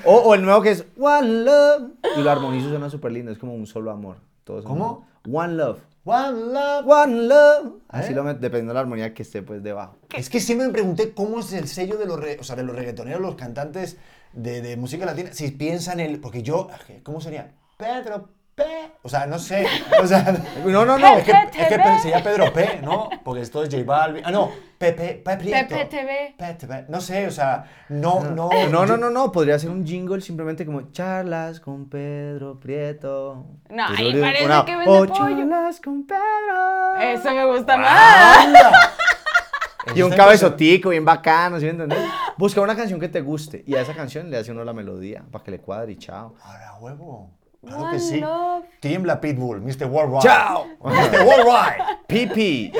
o, o el nuevo que es One Love. Y lo armonizo suena súper lindo, es como un solo amor. Todo es ¿Cómo? amor. One Love. One love. One Love. Así ¿Eh? lo met- dependiendo de la armonía que esté pues debajo. Es que siempre me pregunté cómo es el sello de los, re- o sea, de los reggaetoneros, los cantantes de, de música latina, si piensan el... Porque yo, ¿cómo sería? Pedro P. O sea, no sé. O sea, No, no, no. es que, es que sería Pedro P, ¿no? Porque esto es J Balvin. Ah, no, Pepe, Pepe. PPTV. No sé, o sea, no, no. No, no, no, no, podría ser un jingle simplemente como charlas con Pedro Prieto. No, ahí parece una, que vende "Oh, pollo". charlas con Pedro. Eso me gusta más. Y un cabezotico bien bacano, ¿sí me entiendes? Busca una canción que te guste y a esa canción le hace uno la melodía para que le cuadre y chao. Ahora, huevo. Claro One que sí. love. Tiembla Pitbull, Mr. Worldwide. ¡Chao! Mr. Worldwide. Pipi.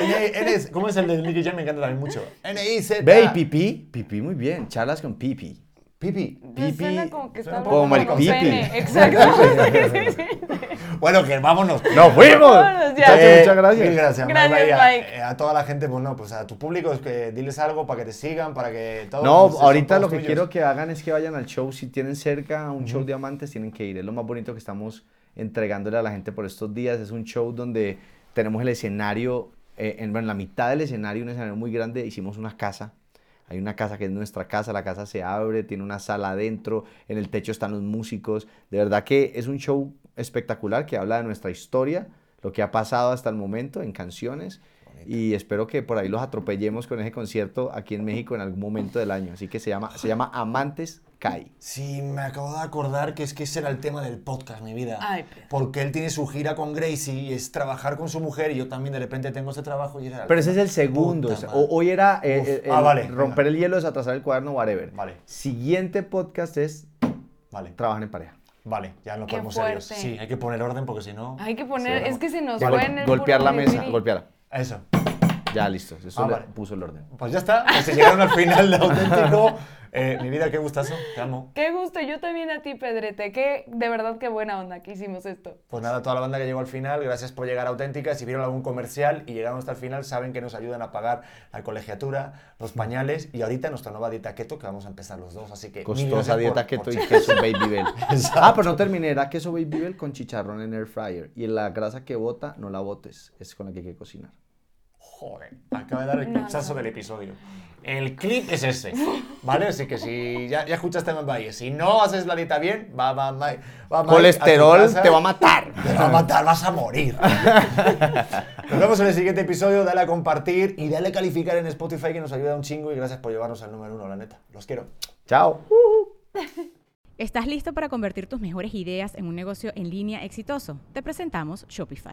¿Cómo es el de Nicky Jam? Me encanta también mucho. N-I-Z. Ve, Pipi. Pipi, muy bien. Charlas con Pipi. Pipi. Pipi. suena como que está Como el pipi. pene. Exacto. Bueno, que vámonos. ¡Nos fuimos! Vámonos ya. Eh, muchas gracias. Mil gracias, Gracias, Mike. Mike. Eh, a toda la gente, pues no, pues a tu público, es que diles algo para que te sigan, para que todo. No, pues, ahorita todos lo que tuyos. quiero que hagan es que vayan al show. Si tienen cerca un show de amantes, tienen que ir. Es lo más bonito que estamos entregándole a la gente por estos días. Es un show donde tenemos el escenario, eh, en, en la mitad del escenario, un escenario muy grande. Hicimos una casa. Hay una casa que es nuestra casa, la casa se abre, tiene una sala adentro, en el techo están los músicos. De verdad que es un show espectacular que habla de nuestra historia, lo que ha pasado hasta el momento en canciones. Y espero que por ahí los atropellemos con ese concierto aquí en México en algún momento del año. Así que se llama, se llama Amantes Kai. Sí, me acabo de acordar que es que ese era el tema del podcast, mi vida. Ay. Porque él tiene su gira con Gracie y es trabajar con su mujer y yo también de repente tengo ese trabajo y era Pero ese es el segundo. Puta o hoy era eh, Uf. eh, Ah, el vale, romper venga. el hielo, desatrasar el cuaderno, whatever. Vale. Siguiente podcast es Vale, Trabajar en pareja. Vale, ya no Qué podemos serios. fuerte. Sí, hay que poner orden porque si no. Hay que poner, Sí, es que se nos Vale, fue en el golpear la mesa, delivery. golpearla. Eso. Ya, listo. Eso Ah, le vale. puso el orden. Pues ya está, pues se llegaron al final de auténtico. Eh, mi vida, qué gustazo, te amo. Qué gusto, yo también a ti, Pedrete. Qué, de verdad, qué buena onda que hicimos esto. Pues nada, toda la banda que llegó al final, gracias por llegar a Auténtica. Si vieron algún comercial y llegaron hasta el final, saben que nos ayudan a pagar la colegiatura, los pañales y ahorita nuestra nueva dieta keto que vamos a empezar los dos. Así que Costosa dieta por- keto por- y queso Baby Bell. Exacto. Ah, pero no terminé. Era queso Baby Bell con chicharrón en air fryer. Y la grasa que bota, no la botes. Es con la que hay que cocinar. Joder, acaba de dar el No, clipsazo no. del episodio. El clip es ese, ¿vale? Así que si ya, ya escuchaste a Valle, si no haces la dieta bien, va, va, va, va Colesterol a te va a matar. Te va a matar, vas a morir. Nos vemos en el siguiente episodio. Dale a compartir y dale a calificar en Spotify que nos ayuda un chingo. Y gracias por llevarnos al número uno, la neta. Los quiero. Chao. ¿Estás listo para convertir tus mejores ideas en un negocio en línea exitoso? Te presentamos Shopify.